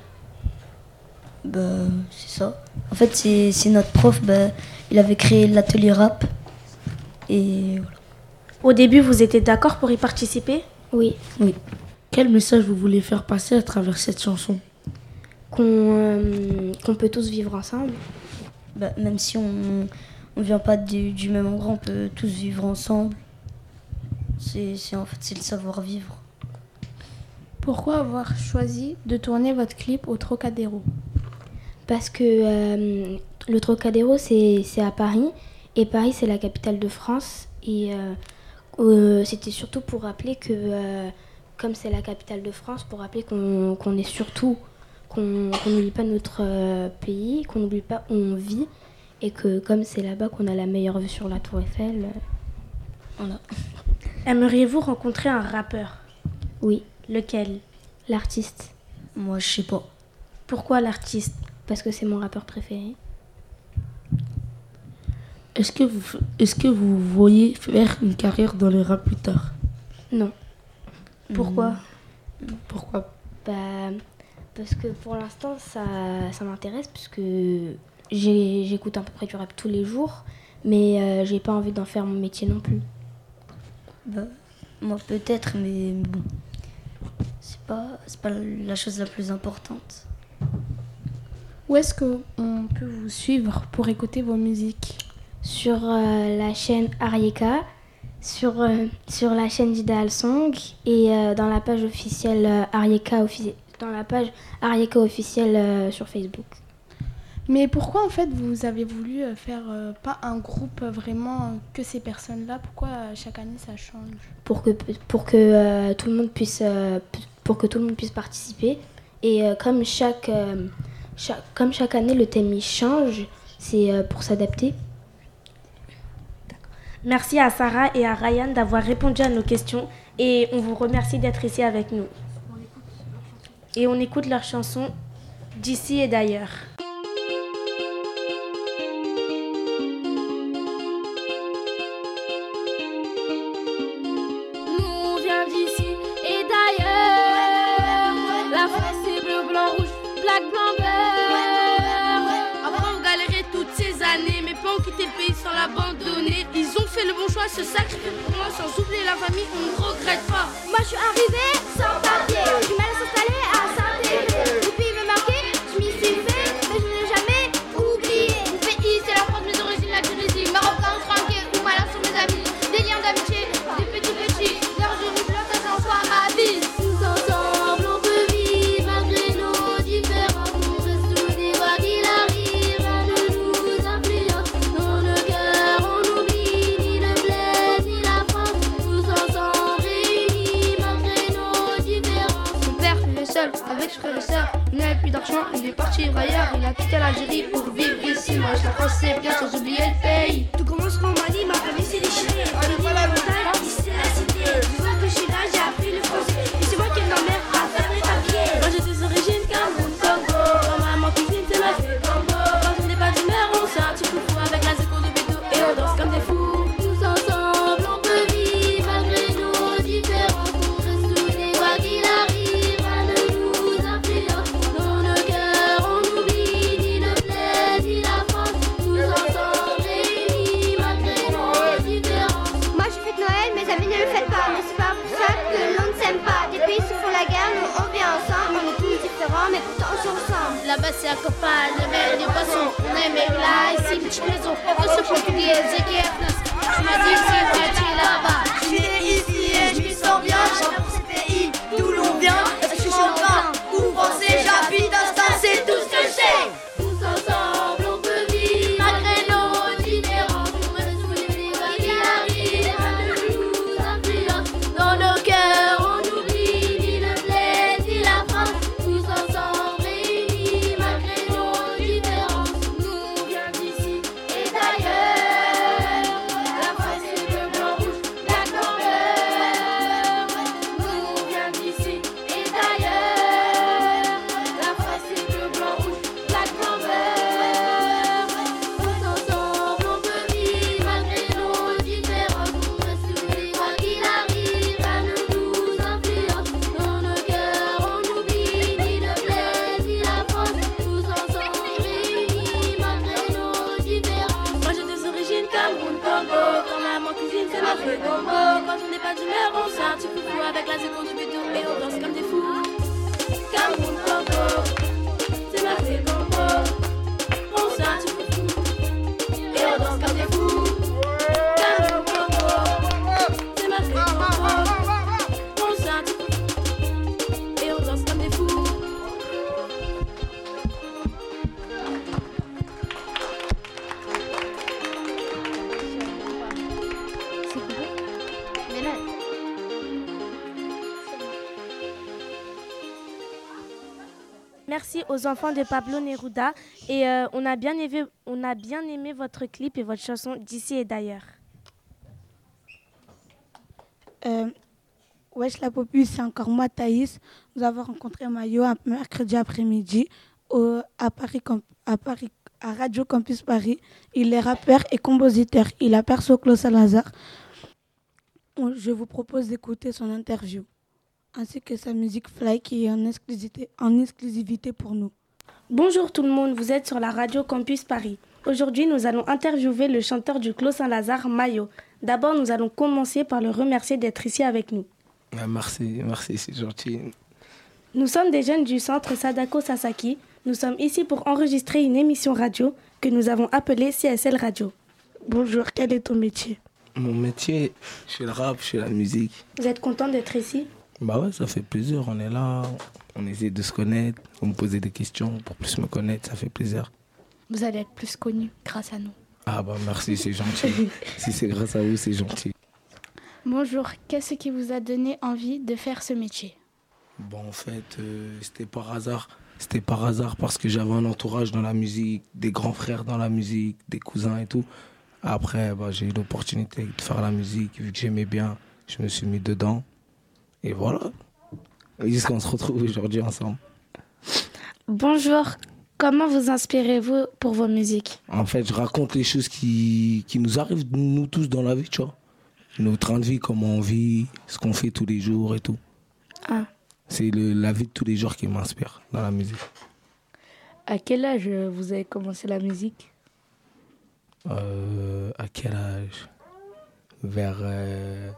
Bah, c'est ça. En fait, c'est notre prof, bah, il avait créé l'atelier rap. Et voilà. Au début, vous étiez d'accord pour y participer? Oui. Oui. Quel message vous voulez faire passer à travers cette chanson? Qu'on euh, qu'on peut tous vivre ensemble. Bah, même si on ne vient pas du, du même endroit, on peut tous vivre ensemble. C'est en fait c'est le savoir-vivre. Pourquoi avoir choisi de tourner votre clip au Trocadéro? Parce que euh, le Trocadéro c'est à Paris et Paris c'est la capitale de France et euh, euh, c'était surtout pour rappeler que comme c'est la capitale de France, pour rappeler qu'on qu est surtout qu'on n'oublie pas notre pays, qu'on n'oublie pas où on vit et que comme c'est là-bas qu'on a la meilleure vue sur la Tour Eiffel. voilà. Aimeriez-vous rencontrer un rappeur? Oui. Lequel? L'artiste. Moi, je sais pas. Pourquoi l'artiste? Parce que c'est mon rappeur préféré. Est-ce que, vous, est que vous voyez faire une carrière dans le rap plus tard? Non. Pourquoi? Mmh. Pourquoi? Bah, Parce que pour l'instant, ça, ça m'intéresse, puisque j'écoute à peu près du rap tous les jours, mais euh, j'ai pas envie d'en faire mon métier non plus. Bah, moi peut-être, mais bon, c'est pas, pas la chose la plus importante. Où est-ce qu'on peut vous suivre pour écouter vos musiques? Sur euh, la chaîne Arieka, sur, euh, sur la chaîne d'Ideal Song et euh, dans la page officielle Arieka offici dans la page Arieka officielle sur Facebook. Mais pourquoi en fait vous avez voulu faire euh, pas un groupe vraiment que ces personnes-là? Pourquoi euh, chaque année ça change? Pour que pour que euh, tout le monde puisse pour que tout le monde puisse participer. Et comme chaque Comme chaque année, le thème il change. C'est euh, pour s'adapter. Merci à Sarah et à Ryan d'avoir répondu à nos questions et on vous remercie d'être ici avec nous. Et on écoute leur chanson d'ici et d'ailleurs. L'abandonner. Ils ont fait le bon choix, se sacrifier pour moi, sans oublier la famille, on ne regrette pas. Moi je suis arrivée sans papier, du mal à s'installer L'Algérie pour vivre ici. Moi je la c'est bien sans oublier le pays. Enfants de Pablo Neruda et euh, on, a bien aimé, votre clip et votre chanson d'ici et d'ailleurs. Euh, wesh la Popu, c'est encore moi Thaïs. Nous avons rencontré Mayo mercredi après-midi à Paris, à Radio Campus Paris. Il est rappeur et compositeur. Il a perso Claude Salazar. Je vous propose d'écouter son interview ainsi que sa musique Fly qui est en exclusivité, en exclusivité pour nous. Bonjour tout le monde, vous êtes sur la radio Campus Paris. Aujourd'hui, nous allons interviewer le chanteur du Clos Saint-Lazare, Mayo. D'abord, nous allons commencer par le remercier d'être ici avec nous. Ah, merci, merci, c'est gentil. Nous sommes des jeunes du centre Sadako Sasaki. Nous sommes ici pour enregistrer une émission radio que nous avons appelée CSL Radio. Bonjour, quel est ton métier? Mon métier, je fais le rap, je fais la musique. Vous êtes content d'être ici? Bah ouais, ça fait plaisir, on est là, on essaie de se connaître, vous me posez des questions pour plus me connaître, ça fait plaisir. vous allez être plus connu grâce à nous. Ah bah merci, c'est gentil. si c'est grâce à vous, c'est gentil. Bonjour, qu'est-ce qui vous a donné envie de faire ce métier? Bon, en fait, euh, c'était par hasard. c'était par hasard parce que j'avais un entourage dans la musique, des grands frères dans la musique, des cousins et tout. Après, bah, j'ai eu l'opportunité de faire la musique, vu que j'aimais bien, je me suis mis dedans. Et voilà. Jusqu'on se retrouve aujourd'hui ensemble. Bonjour, comment vous inspirez-vous pour vos musiques? En fait, je raconte les choses qui, qui nous arrivent, nous tous, dans la vie, tu vois. Notre train de vie, comment on vit, ce qu'on fait tous les jours et tout. Ah. C'est la vie de tous les jours qui m'inspire dans la musique. À quel âge euh, vous avez commencé la musique? Euh, à quel âge? Vers euh,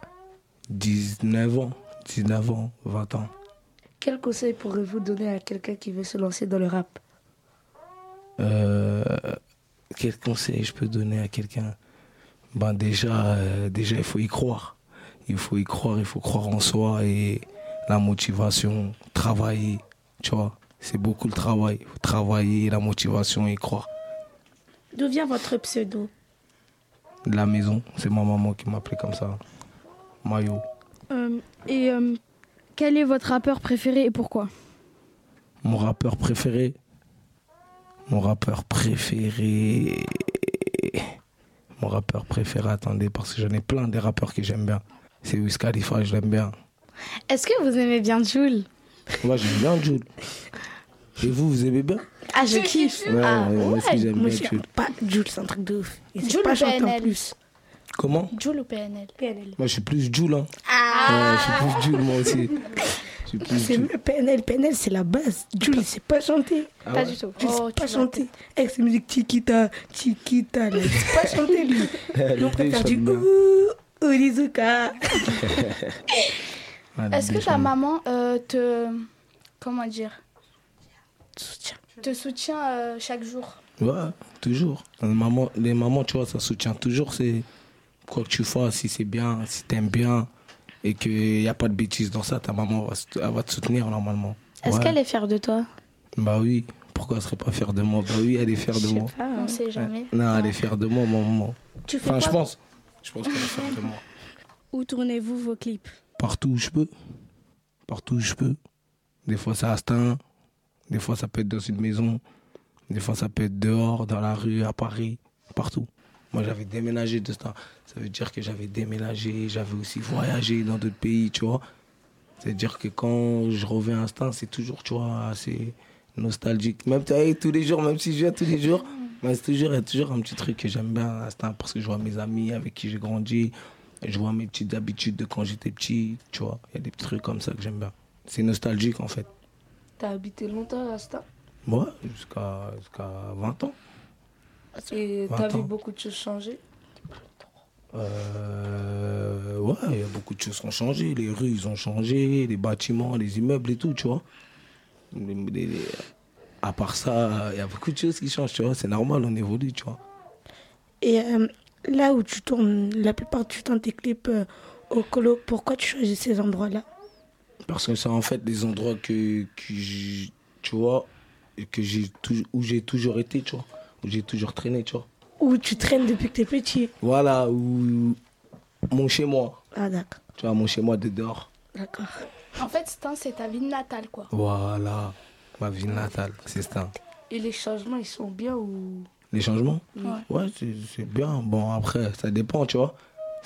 19 ans, 19 ans, 20 ans. Quel conseil pourrez-vous donner à quelqu'un qui veut se lancer dans le rap? Euh, quel conseil je peux donner à quelqu'un? Ben déjà, euh, déjà, il faut y croire. Il faut y croire, il faut croire en soi et la motivation, travailler, tu vois. C'est beaucoup le travail. Il faut travailler, la motivation et y croire. D'où vient votre pseudo? De la maison, c'est ma maman qui m'appelait comme ça. Mayo. Euh, et euh, quel est votre rappeur préféré et pourquoi? Mon rappeur préféré Mon rappeur préféré. Mon rappeur préféré, attendez, parce que j'en ai plein des rappeurs que j'aime bien. C'est Wiz Khalifa, je l'aime bien. Est-ce que vous aimez bien Jules? Moi, j'aime bien Jules. Et vous, vous aimez bien? Ah, je kiffe. Ouais, ah, ouais, moi aussi, j'aime bien je Jules. pas Jules, c'est un truc de ouf. Il Jules pas chanter en plus. Comment Jules ou PNL PNL. Moi, je suis plus Jules. Hein. Ah. Ouais, je suis plus Jules, moi aussi. C'est PNL. PNL, c'est la base. Jules, il sait pas chanter. Ah Pas ouais du tout. Jules, Oh, sait pas chanter. Avec ses musiques Chiquita, Chiquita, là, sait pas chanter, lui. Lui, on préfère il du ouh, Olizuka. Ah, Est-ce que ta maman euh, te. Comment dire Te soutient euh, chaque jour? Ouais, toujours. Les mamans, les mamans, tu vois, ça soutient toujours. C'est quoi que tu fasses, si c'est bien, si t'aimes bien et qu'il n'y a pas de bêtises dans ça, ta maman va, se- elle va te soutenir normalement. Est-ce Ouais. qu'elle est fière de toi? Bah oui. Pourquoi elle serait pas fière de moi? Bah oui, elle est fière de moi. pas, on sait jamais. Non, elle est fière de moi, mon maman. Tu fais enfin, je pense. Je pense qu'elle est fière de moi. Où tournez-vous vos clips? Partout où je peux. Partout où je peux. Des fois, c'est à Astin. Des fois, ça peut être dans une maison. Des fois, ça peut être dehors, dans la rue, à Paris. Partout. Moi, j'avais déménagé de ça. Ça veut dire que j'avais déménagé. J'avais aussi voyagé dans d'autres pays, tu vois. C'est-à-dire que quand je reviens à Astin, c'est toujours, tu vois, assez nostalgique. Même tous les jours, même si je viens tous les jours, mais c'est toujours, il y a toujours un petit truc que j'aime bien à Astin parce que je vois mes amis avec qui j'ai grandi. Je vois mes petites habitudes de quand j'étais petit, tu vois. Il y a des petits trucs comme ça que j'aime bien. C'est nostalgique en fait. T'as habité longtemps à Asta Ouais, jusqu'à jusqu'à 20 ans. Et 20 t'as vu beaucoup de choses changer Euh, ouais, il y a beaucoup de choses qui ont changé. Les rues, ils ont changé, les bâtiments, les immeubles et tout, tu vois. Les- les- les- À part ça, il y a beaucoup de choses qui changent, tu vois. C'est normal, on évolue, tu vois. Et euh, là où tu tournes la plupart du temps tes clips euh, au colo, pourquoi tu choisis ces endroits-là? Parce que c'est en fait des endroits que, que tu vois, que j'ai où j'ai toujours été, tu vois. Où j'ai toujours traîné, tu vois. Où tu traînes depuis que t'es petit Voilà, où mon chez moi. Ah d'accord, Tu vois, mon chez moi de dehors. d'accord. En fait, Stan, c'est ta ville natale, quoi. Voilà, ma ville natale, c'est ça. Et les changements, ils sont bien ou? Les changements? Ouais. Ouais, c'est c'est bien. Bon, après, ça dépend, tu vois.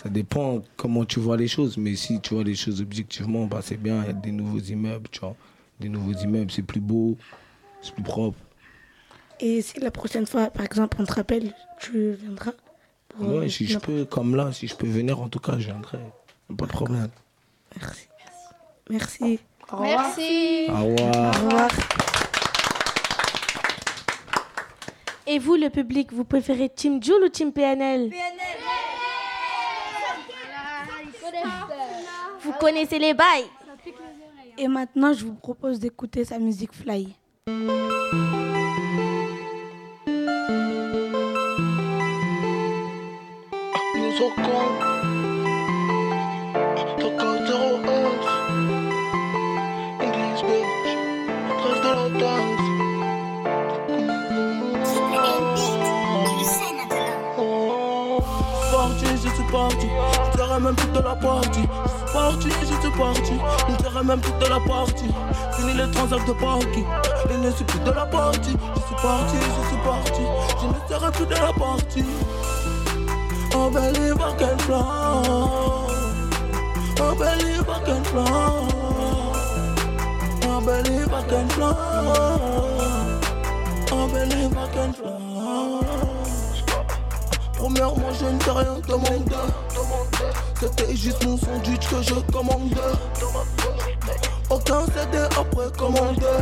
Ça dépend comment tu vois les choses. Mais si tu vois les choses objectivement, bah, c'est bien. Il y a des nouveaux immeubles, tu vois. Des nouveaux immeubles, c'est plus beau, c'est plus propre. Et si la prochaine fois, par exemple, on te rappelle, tu viendras pour, euh, si je peux, comme là, si je peux venir, en tout cas, je viendrai. Pas de problème. Merci. Au revoir. Merci. Au revoir. Au revoir. Et vous, le public, vous préférez Team Jules ou Team PNL Vous connaissez les bails Et maintenant, je vous propose d'écouter sa musique Fly. Parti, je suis parti Je dirais même toute la partie. Je parti, je suis parti. On dirait même de la partie. Fini les transacts de parking. Il ne suis plus de la partie. Je suis parti, je suis parti. Je ne serai plus de la partie. Oh, believe I can fly. Oh, believe I can fly. Oh, believe I can fly. Oh, believe I can fly. Premièrement, je ne t'ai rien demandé. C'était juste mon sandwich que je commandais. Aucun CD après commandé.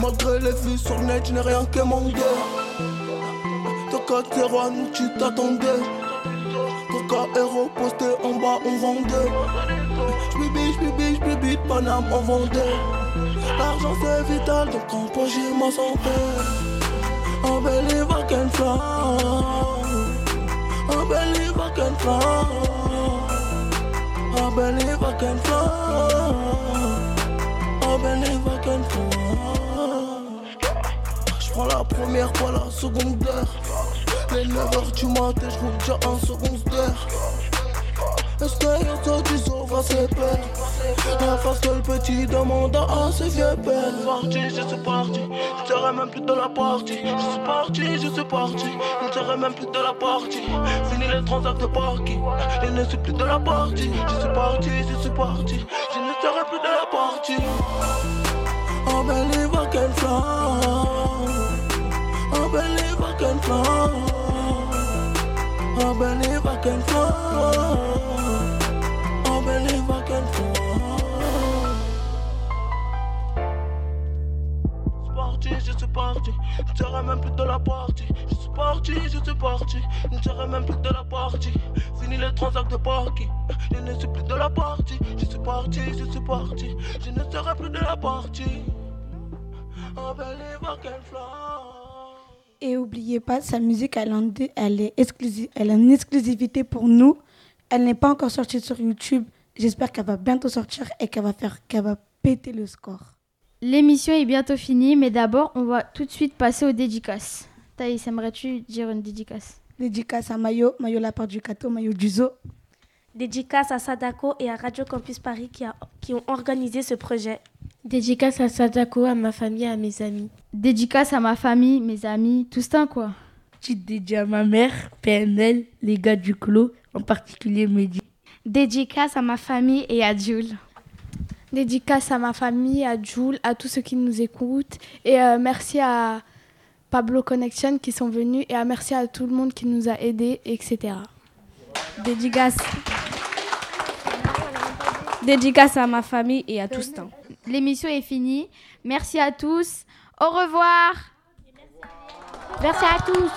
Malgré les vues sur net, je n'ai rien commandé. De 4 0 à nous, tu t'attendais. Héros posté en bas, on vendait. J'bibi, j'bibi, j'bibi, Paname, on vendait. L'argent c'est vital, donc en j'ai ma santé. I believe I can fly. I believe I can fly. I believe I can fly. Can fly. J'prends la première, pas la seconde Les 9h du matin, j'roule déjà un second d'heure. Est-ce que y'a ça du sofa c'est peur La face que le petit demande à ses vieux pères. Parti, je suis parti, je serai même plus de la partie. Je suis parti, je suis parti, je ne serai même plus de la partie. Fini les transacts de parking, je ne suis plus de la partie. Je suis parti, je suis parti, je ne serai plus de la partie. Oh believe I can fly Oh believe I can I believe I can fly. I believe I can fly. Je suis parti, je suis parti. Je ne serai même plus de la partie. Je suis parti, je suis parti. Je ne serai même plus de la partie. Fini les transacts de parking. Je ne suis plus de la partie. Je suis parti, je suis parti. Je ne serai plus de la partie. I believe I can fly. Et oubliez pas, sa musique, elle, en- elle est exclusive, elle a une exclusivité pour nous. Elle n'est pas encore sortie sur YouTube. J'espère qu'elle va bientôt sortir et qu'elle va faire, qu'elle va péter le score. L'émission est bientôt finie, mais d'abord, on va tout de suite passer aux dédicaces. Thaïs, aimerais-tu dire une dédicace? Dédicace à Mayo, Mayo la part du gâteau, Mayo du zoo. Dédicace à Sadako et à Radio Campus Paris qui, a- qui ont organisé ce projet. Dédicace à Sadako, à ma famille, à mes amis. Dédicace à ma famille, mes amis, tout ça quoi. Petite dédicace à ma mère, PNL, les gars du clos, en particulier Mehdi. Dédicace à ma famille et à Jules. Dédicace à ma famille, à Jules, à tous ceux qui nous écoutent. Et euh, merci à Pablo Connection qui sont venus. Et à merci à tout le monde qui nous a aidés, etc. Dédicace. Dédicace à ma famille et à tous. temps. L'émission est finie. Merci à tous. Au revoir. Merci à tous.